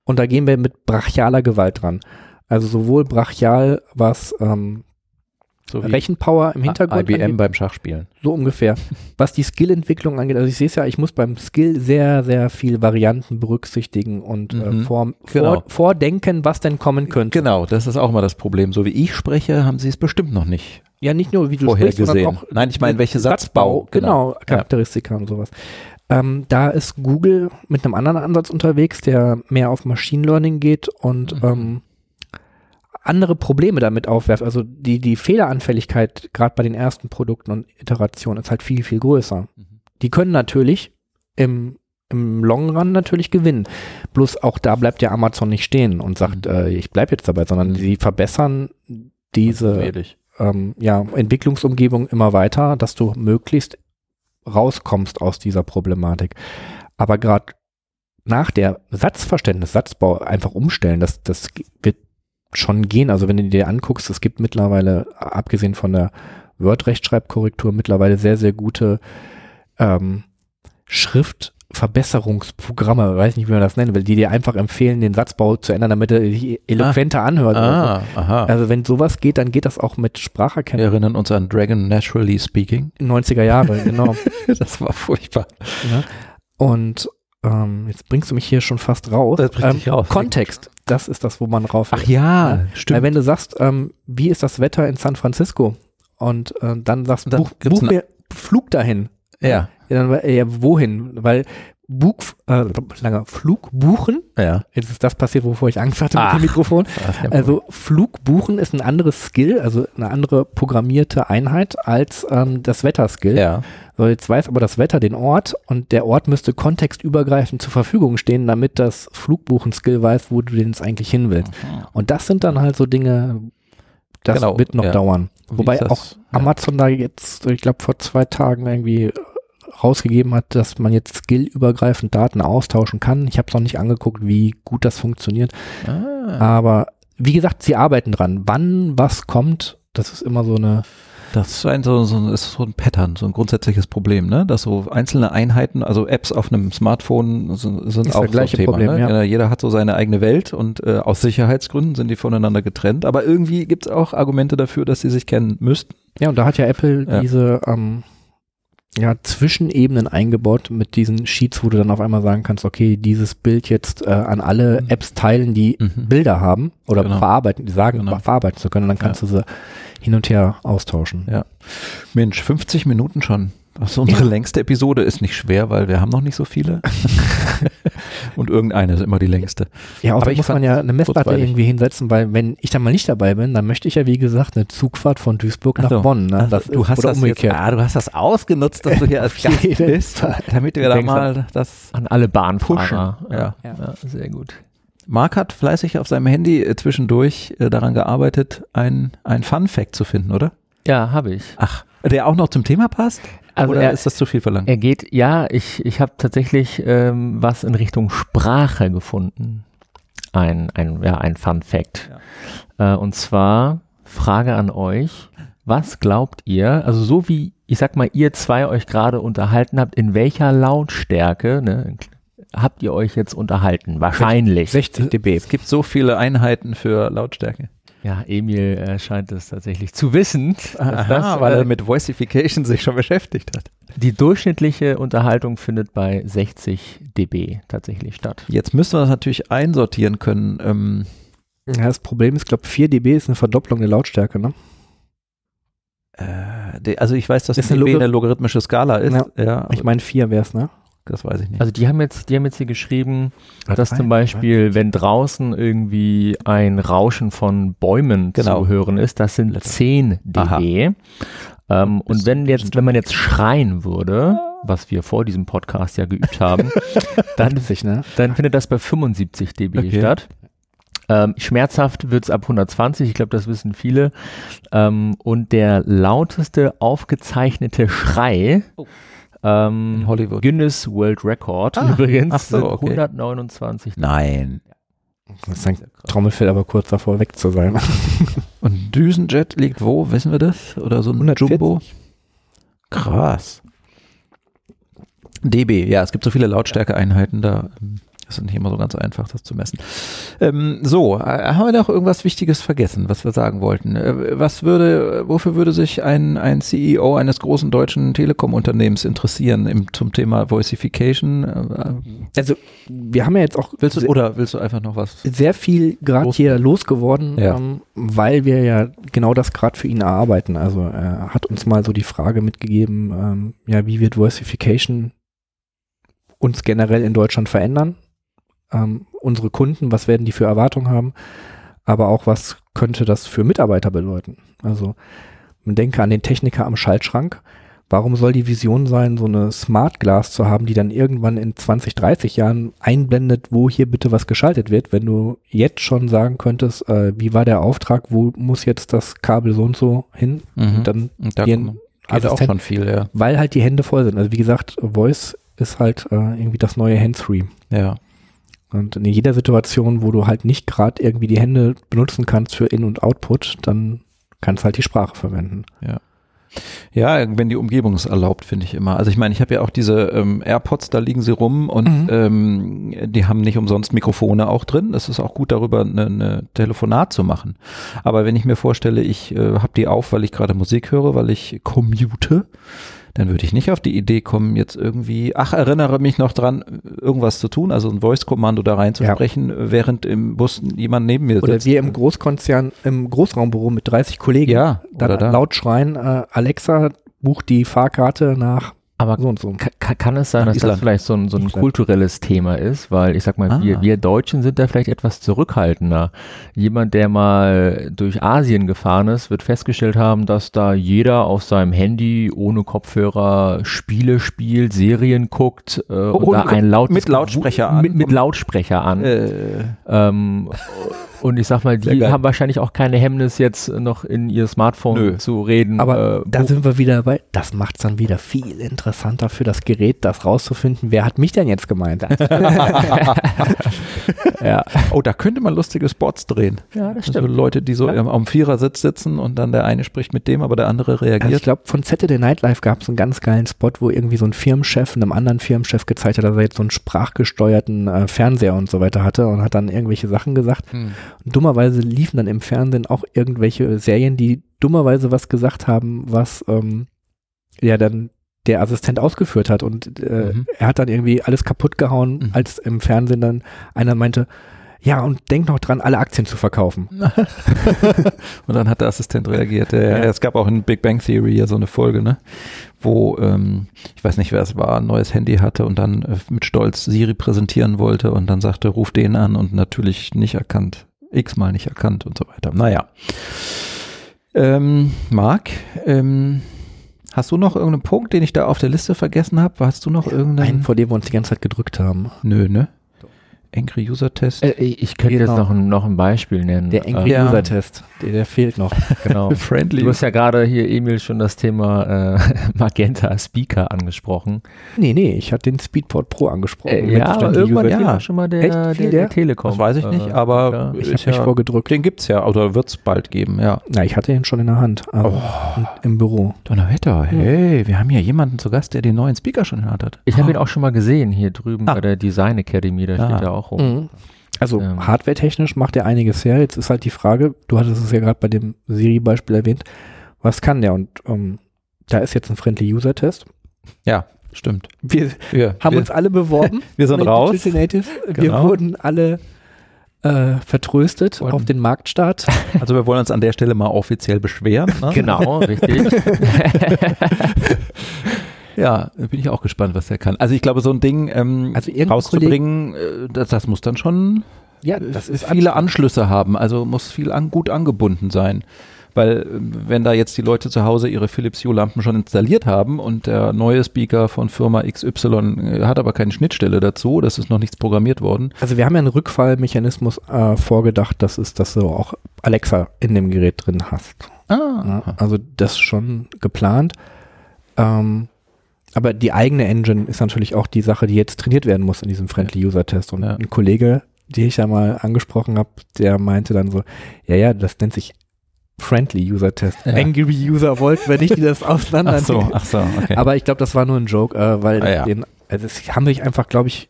Und da gehen wir mit brachialer Gewalt dran. Also sowohl brachial, was ähm, So Rechenpower im Hintergrund IBM angeht, beim Schachspielen. so ungefähr. Was die Skillentwicklung angeht, also ich sehe es ja, ich muss beim Skill sehr, sehr viel Varianten berücksichtigen und äh, Mhm. vor, Genau. vor, vordenken, was denn kommen könnte. Genau, das ist auch mal das Problem. So wie ich spreche, haben sie es bestimmt noch nicht Ja, nicht nur wie du vorher sprichst, sondern gesehen. auch Nein, ich meine, welche Satzbau. genau, Charakteristika und sowas. Ähm, da ist Google mit einem anderen Ansatz unterwegs, der mehr auf Machine Learning geht und Mhm. ähm, andere Probleme damit aufwerft. Also die, die Fehleranfälligkeit, gerade bei den ersten Produkten und Iterationen, ist halt viel, viel größer. Mhm. Die können natürlich im, im Long Run natürlich gewinnen. Bloß auch da bleibt ja Amazon nicht stehen und sagt, Mhm. äh, ich bleibe jetzt dabei, sondern Mhm. sie verbessern diese ähm, ja, Entwicklungsumgebung immer weiter, dass du möglichst rauskommst aus dieser Problematik. Aber gerade nach der Satzverständnis, Satzbau einfach umstellen, das, das wird schon gehen. Also wenn du dir anguckst, es gibt mittlerweile, abgesehen von der Word-Rechtschreibkorrektur, mittlerweile sehr, sehr gute ähm, Schriftverbesserungsprogramme, weiß nicht, wie man das nennen will, die dir einfach empfehlen, den Satzbau zu ändern, damit er sich eloquenter anhört. oder so. Ah, aha. Also wenn sowas geht, dann geht das auch mit Wir Spracherkennung. erinnern uns an Dragon Naturally Speaking. 90er Jahre, genau. Das war furchtbar. ja. Und ähm, jetzt bringst du mich hier schon fast raus. Das bringt Ähm, dich raus. Kontext, das ist das, wo man rauf Ach ja, Weil wenn du sagst, ähm, wie ist das Wetter in San Francisco? Und äh, dann sagst du, buch, buch mir Flug dahin. Ja. Ja, dann, äh, ja, wohin? Weil Bug, äh, langer Flug buchen. Ja. Jetzt ist das passiert, wovor ich Angst hatte Ach. mit dem Mikrofon. Also Flug buchen ist ein anderes Skill, also eine andere programmierte Einheit als ähm, das Wetterskill. Ja. So, jetzt weiß aber das Wetter den Ort und der Ort müsste kontextübergreifend zur Verfügung stehen, damit das Flugbuchen-Skill weiß, wo du denn jetzt eigentlich hin willst. Und das sind dann halt so Dinge, das Genau, wird noch ja. dauern. Wie Wobei auch Ja. Amazon da jetzt, ich glaube, vor zwei Tagen irgendwie rausgegeben hat, dass man jetzt skillübergreifend Daten austauschen kann. Ich habe es noch nicht angeguckt, wie gut das funktioniert. Ah, Aber wie gesagt, sie arbeiten dran. Wann was kommt, das ist immer so eine. Das ist ein, so, so, ist so ein Pattern, so ein grundsätzliches Problem, ne? Dass so einzelne Einheiten, also Apps auf einem Smartphone sind, sind Ist auch so ein Thema. Problem, ne? ja. Jeder hat so seine eigene Welt und äh, aus Sicherheitsgründen sind die voneinander getrennt. Aber irgendwie gibt es auch Argumente dafür, dass sie sich kennen müssten. Ja, und da hat ja Apple Ja. diese ähm, ja, Zwischenebenen eingebaut mit diesen Sheets, wo du dann auf einmal sagen kannst, okay, dieses Bild jetzt äh, an alle Mhm. Apps teilen, die Mhm. Bilder haben oder Genau. verarbeiten, die sagen, Genau. verarbeiten zu können, und dann kannst du sie hin und her austauschen. Ja. Mensch, 50 Minuten schon. Das ist unsere längste Episode. Ist nicht schwer, weil wir haben noch nicht so viele. und irgendeine ist immer die längste. Ja, Aber außerdem ich muss man ja eine Messlatte irgendwie hinsetzen, weil wenn ich dann mal nicht dabei bin, dann möchte ich ja wie gesagt eine Zugfahrt von Duisburg nach Ach so. Bonn. Ne? Also, Das du ist, hast oder das umgekehrt. Jetzt, ah, du hast das ausgenutzt, dass du hier als Gast bist, damit wir da mal das An alle Bahnfahrer. pushen. Ja. Ja. ja, sehr gut. Marc hat fleißig auf seinem Handy äh, zwischendurch äh, daran gearbeitet, ein, ein Fun Fact zu finden, oder? Ja, habe ich. Ach, der auch noch zum Thema passt? Also oder er- ist das zu viel verlangt? Er geht, ja, ich, ich habe tatsächlich ähm, was in Richtung Sprache gefunden. Ein, ein, ja, ein Fun Fact. Äh, und zwar Frage an euch. Was glaubt ihr, also so wie, ich sag mal, ihr zwei euch gerade unterhalten habt, in welcher Lautstärke ne, habt ihr euch jetzt unterhalten? Wahrscheinlich. 60 dB. es gibt so viele Einheiten für Lautstärke. Ja, Emil äh, scheint es tatsächlich zu wissen. dass das, weil äh, er mit Voicification sich schon beschäftigt hat. die durchschnittliche Unterhaltung findet bei 60 dB tatsächlich statt. Jetzt müssen wir das natürlich einsortieren können. Ähm, Ja, das Problem ist, glaube 4 dB ist eine Verdopplung der Lautstärke. Ne? äh, die- also ich weiß, dass Ist dB eine eine, Logari- logarithmische Skala ist. Ja. Ja, Ich meine 4 wäre es, ne? Das weiß ich nicht. Also die haben jetzt, die haben jetzt hier geschrieben, dass drei, zum Beispiel, wenn draußen irgendwie ein Rauschen von Bäumen Genau. zu hören ist, das sind Blätter. 10 dB. Ähm, und wenn jetzt, wenn man jetzt schreien würde, was wir vor diesem Podcast ja geübt haben, dann, Witzig, ne? dann findet das bei 75 dB Okay. statt. Ähm, schmerzhaft wird es ab 120, ich glaube, das wissen viele. Ähm, und der lauteste aufgezeichnete Schrei, Oh. Ähm, In Hollywood. Guinness World Record Ah, übrigens, ach so, okay. 129. Nein. Das ist ein Trommelfell aber kurz davor weg zu sein. Und Düsenjet liegt wo? Wissen wir das? Oder so ein 140. Jumbo? Krass. dB, ja, es gibt so viele Lautstärkeeinheiten, da ähm, ist nicht immer so ganz einfach, das zu messen. Ähm, so, äh, haben wir noch irgendwas Wichtiges vergessen, was wir sagen wollten? Äh, was würde, wofür würde sich ein, ein CEO eines großen deutschen Telekom-Unternehmens interessieren im, zum Thema Voicification? Äh, Also, wir haben ja jetzt auch willst du, oder willst du einfach noch was? sehr viel gerade hier losgeworden, Ja. ähm, weil wir ja genau das gerade für ihn erarbeiten. Also er hat uns mal so die Frage mitgegeben, ähm, ja, wie wird Voicification uns generell in Deutschland verändern? Ähm, unsere Kunden, was werden die für Erwartungen haben? Aber auch, was könnte das für Mitarbeiter bedeuten? Also man denke an den Techniker am Schaltschrank. Warum soll die Vision sein, so eine Smart Glass zu haben, die dann irgendwann in 20, 30 Jahren einblendet, wo hier bitte was geschaltet wird, wenn du jetzt schon sagen könntest, äh, wie war der Auftrag, wo muss jetzt das Kabel so und so hin? Mhm. Dann Und da gehen geht auch schon viel, ja. weil halt die Hände voll sind. Also wie gesagt, Voice ist halt äh, irgendwie das neue Hands-Free. Ja. Und in jeder Situation, wo du halt nicht gerade irgendwie die Hände benutzen kannst für In- und Output, dann kannst halt die Sprache verwenden. Ja, wenn die Umgebung es erlaubt, finde ich immer. Also ich meine, ich habe ja auch diese ähm, AirPods, da liegen sie rum und Mhm. ähm, die haben nicht umsonst Mikrofone auch drin. Es ist auch gut darüber eine, eine Telefonat zu machen. Aber wenn ich mir vorstelle, ich äh, habe die auf, weil ich gerade Musik höre, weil ich commute, dann würde ich nicht auf die Idee kommen, jetzt irgendwie, ach, erinnere mich noch dran, irgendwas zu tun, also ein Voice-Kommando da reinzusprechen, während im Bus jemand neben mir Oder sitzt. wir im Großkonzern, im Großraumbüro mit 30 Kollegen, ja, dann oder da. laut schreien, äh, Alexa, bucht die Fahrkarte nach Aber so und so. Ka- kann, kann es sein, dass Island. das vielleicht so ein, so ein kulturelles Thema ist? Weil ich sag mal, Ah. wir, wir Deutschen sind da vielleicht etwas zurückhaltender. Jemand, der mal durch Asien gefahren ist, wird festgestellt haben, dass da jeder auf seinem Handy ohne Kopfhörer Spiele spielt, Serien guckt äh, Ohne da ein lautes mit Lautsprecher an. Mit, mit Lautsprecher an. Äh, Ähm, und ich sag mal, die haben wahrscheinlich auch keine Hemmnis, jetzt noch in ihr Smartphone Nö. zu reden. Aber äh, da sind wir wieder dabei. Das macht es dann wieder viel interessanter für das Gerät, das rauszufinden, wer hat mich denn jetzt gemeint. ja. oh, da könnte man lustige Spots drehen. ja, das Also Leute, die so Ja. am, Vierersitz sitzen und dann der eine spricht mit dem, aber der andere Also ich reagiert. glaube, von Saturday Night Live gab es einen ganz geilen Spot, wo irgendwie so ein Firmenchef einem anderen Firmenchef gezeigt hat, dass er jetzt so einen sprachgesteuerten äh, Fernseher und so weiter hatte und hat dann irgendwelche Sachen gesagt. Hm. Und dummerweise liefen dann im Fernsehen auch irgendwelche Serien, die dummerweise was gesagt haben, was ähm, ja dann der Assistent ausgeführt hat. Und äh, Mhm. er hat dann irgendwie alles kaputt gehauen, Mhm. als im Fernsehen dann einer meinte, ja, und denk noch dran, alle Aktien zu verkaufen. Und dann hat der Assistent reagiert. Ja, ja. Es gab auch in Big Bang Theory ja so eine Folge, ne? wo, ähm, ich weiß nicht, wer es war, ein neues Handy hatte und dann äh, mit Stolz Siri präsentieren wollte und dann sagte, ruf den an und natürlich nicht erkannt. X-mal nicht erkannt und so weiter. Naja. Ähm, Marc, ähm, hast du noch irgendeinen Punkt, den ich da auf der Liste vergessen habe? Hast du noch irgendeinen? Einen, vor dem wir uns die ganze Zeit gedrückt haben. Nö, ne? Angry User Test. Äh, ich könnte Genau. jetzt noch ein, noch ein Beispiel nennen. Der Angry Äh. User Test, der, der fehlt noch. genau. Friendly. Du hast ja gerade hier, Emil, schon das Thema äh, Magenta Speaker angesprochen. Nee, nee, ich hatte den Speedport Pro angesprochen. Äh, ja, aber irgendwann User. ja. schon mal der, Echt? der, der, der? Telekom. Das weiß ich nicht, äh, aber ja. Ich habe mich ja- vorgedrückt. Den gibt's ja oder wird's bald geben, ja. Na, ich hatte ihn schon in der Hand. Also Oh. Im Büro. Donnerwetter, hey, wir haben hier jemanden zu Gast, der den neuen Speaker schon in der Hand hat. Ich habe ihn auch schon mal gesehen hier drüben Ah. bei der Design Academy, da Ah. steht er auch rum. Mhm. Also Ähm. hardware-technisch macht er einiges her. Jetzt ist halt die Frage, du hattest es ja gerade bei dem Siri-Beispiel erwähnt, was kann der? Und ähm, da ist jetzt ein Friendly User-Test. Stimmt. Wir Wir, haben wir, uns alle beworben. wir sind raus. Digital Native. Wir Genau. wurden alle äh, vertröstet Wurden- auf den Marktstart. Also wir wollen uns an der Stelle mal offiziell beschweren. Ne? Genau, richtig. Ja, bin ich auch gespannt, was der kann. Also ich glaube, so ein Ding ähm, Also rauszubringen, äh, das, das muss dann schon Ja, äh, das ist viele Anschlüsse haben. Also muss viel an, gut angebunden sein. Weil ähm, wenn da jetzt die Leute zu Hause ihre Philips Hue Lampen schon installiert haben und der neue Speaker von Firma XY äh, hat aber keine Schnittstelle dazu, das ist noch nichts programmiert worden. Also wir haben ja einen Rückfallmechanismus äh, vorgedacht, das ist, dass du auch Alexa in dem Gerät drin hast. Ah, Ja, also das schon geplant. Ähm, aber die eigene Engine ist natürlich auch die Sache, die jetzt trainiert werden muss in diesem Friendly User Test. Und Ja. ein Kollege, den ich ja mal angesprochen habe, der meinte dann so, ja, ja, das nennt sich Friendly User Test. Ja. Angry User wollten wir nicht, die das auseinander ach so, ach so, okay. Aber ich glaube, das war nur ein Joke, äh, weil Ah, ja. den, also es haben sich einfach, glaube ich,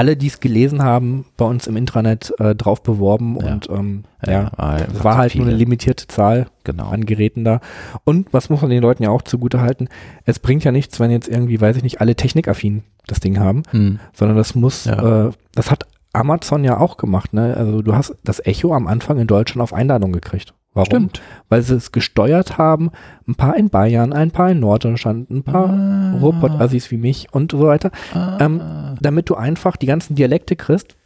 alle, die es gelesen haben, bei uns im Intranet äh, drauf beworben Ja. und ähm, ja, war es war halt nur eine limitierte Zahl Genau. an Geräten da. Und was muss man den Leuten ja auch zugute halten? Es bringt ja nichts, wenn jetzt irgendwie, weiß ich nicht, alle technikaffin das Ding haben, Hm. sondern das muss, Ja. äh, das hat Amazon ja auch gemacht, ne? Also du hast das Echo am Anfang in Deutschland auf Einladung gekriegt. Warum? Stimmt. Weil sie es gesteuert haben, ein paar in Bayern, ein paar in Norddeutschland, ein paar Ah. Robot-Assis wie mich und so weiter, ähm, damit du einfach die ganzen Dialekte kriegst,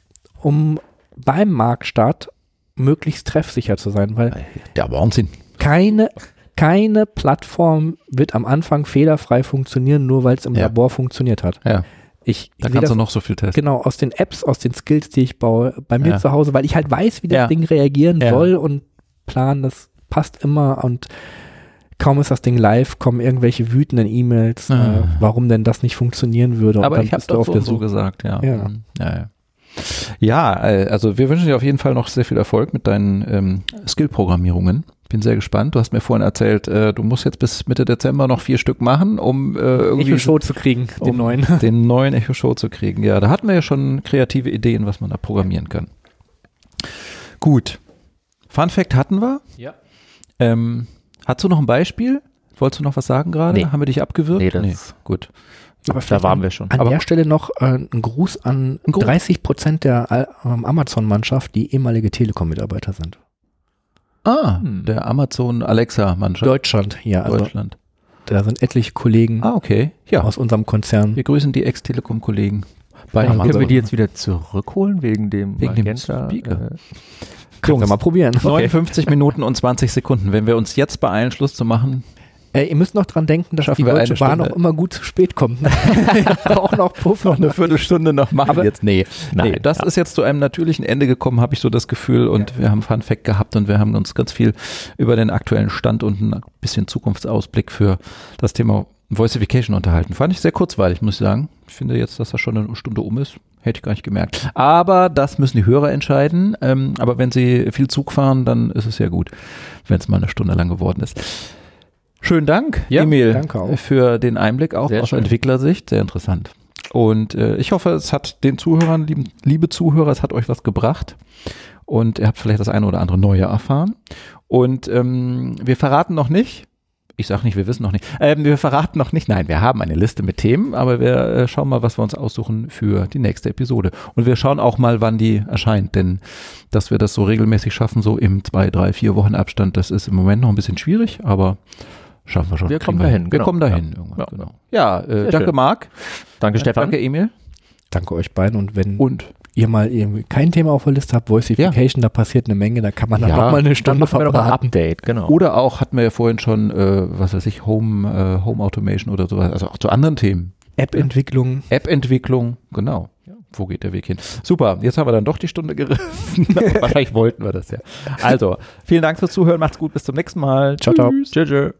um beim Marktstart möglichst treffsicher zu sein, weil Der Wahnsinn. keine, keine Plattform wird am Anfang fehlerfrei funktionieren, nur weil es im Ja. Labor funktioniert hat. Ja. Ich, Da ich kannst du das noch so viel testen. genau aus den Apps, aus den Skills, die ich baue, bei mir Ja. zu Hause, weil ich halt weiß, wie das. Ding reagieren soll und planen, das passt immer und kaum ist das Ding live, kommen irgendwelche wütenden E-Mails, äh, Ah. warum denn das nicht funktionieren würde. und Aber dann ich habe doch so, so gesagt, ja. Ja. Mhm. ja, ja. Ja, äh, also wir wünschen dir auf jeden Fall noch sehr viel Erfolg mit deinen ähm, Skill-Programmierungen. Bin sehr gespannt. Du hast mir vorhin erzählt, äh, du musst jetzt bis Mitte Dezember noch vier Stück machen, um äh, irgendwie Echo Show zu kriegen, den um neuen. den neuen Echo Show zu kriegen. Ja, da hatten wir ja schon kreative Ideen, was man da programmieren kann. Gut. Fun Fact hatten wir. Ja. Ähm, hast du noch ein Beispiel? Wolltest du noch was sagen gerade? Nee. Haben wir dich abgewürgt? Nee, das- Gut. Aber Da waren wir schon. An Aber- der Stelle noch äh, ein Gruß an Ein Gruß. 30 Prozent der äh, ähm, Amazon-Mannschaft, die ehemalige Telekom-Mitarbeiter sind. Ah, Hm. der Amazon Alexa Mannschaft Deutschland hier, also Deutschland. Da sind etliche Kollegen Ah, okay. Ja, aus unserem Konzern. wir grüßen die Ex-Telekom-Kollegen. Bei Ja, können wir Amazon. die jetzt wieder zurückholen wegen dem Wegen dem Magenta, Speaker. äh, Können wir mal probieren. 59 Minuten und 20 Sekunden. Wenn wir uns jetzt beeilen, Schluss zu machen, Äh, ihr müsst noch dran denken, dass Schaffen die wir Deutsche Bahn auch immer gut zu spät kommt. Braucht noch Puffer. noch eine Viertelstunde noch machen. Aber- jetzt, nee. Nein, nee das ja. ist jetzt zu einem natürlichen Ende gekommen, habe ich so das Gefühl. Und wir haben Fun Fact gehabt und wir haben uns ganz viel über den aktuellen Stand und ein bisschen Zukunftsausblick für das Thema Voicification unterhalten. Fand ich sehr kurzweilig, muss ich sagen. Ich finde jetzt, dass das schon eine Stunde um ist. Hätte ich gar nicht gemerkt. Aber das müssen die Hörer entscheiden. Ähm, aber wenn sie viel Zug fahren, dann ist es ja gut, wenn es mal eine Stunde lang geworden ist. Schönen Dank, Ja, Emil, für den Einblick auch Sehr aus schön. Entwicklersicht. Sehr interessant. Und äh, ich hoffe, es hat den Zuhörern, lieben, liebe Zuhörer, es hat euch was gebracht. Und ihr habt vielleicht das eine oder andere Neue erfahren. Und ähm, wir verraten noch nicht, ich sage nicht, wir wissen noch nicht, ähm, wir verraten noch nicht, nein, wir haben eine Liste mit Themen, aber wir äh, schauen mal, was wir uns aussuchen für die nächste Episode. Und wir schauen auch mal, wann die erscheint, denn dass wir das so regelmäßig schaffen, so im zwei, drei, vier Wochen Abstand, das ist im Moment noch ein bisschen schwierig, aber schaffen wir schon. Wir kommen dahin, Wir genau. kommen dahin Ja. irgendwann, Ja. genau. Ja, äh, danke schön. Marc. Danke, Stefan. Danke Emil. Danke euch beiden. Und wenn Und ihr mal irgendwie kein Thema auf der Liste habt, Voicification, da passiert eine Menge, da kann man dann Ja, auch mal eine Stunde machen wir noch ein verbraten. Update, genau. Oder auch, hatten wir ja vorhin schon, äh, was weiß ich, Home, äh, Home Automation oder sowas, also auch zu anderen Themen. App-Entwicklung. App-Entwicklung, genau. Wo geht der Weg hin? Super, jetzt haben wir dann doch die Stunde gerissen. Wahrscheinlich wollten wir das ja. Also, vielen Dank fürs Zuhören, macht's gut, bis zum nächsten Mal. Ciao, ciao. Tschüss. Tschüss.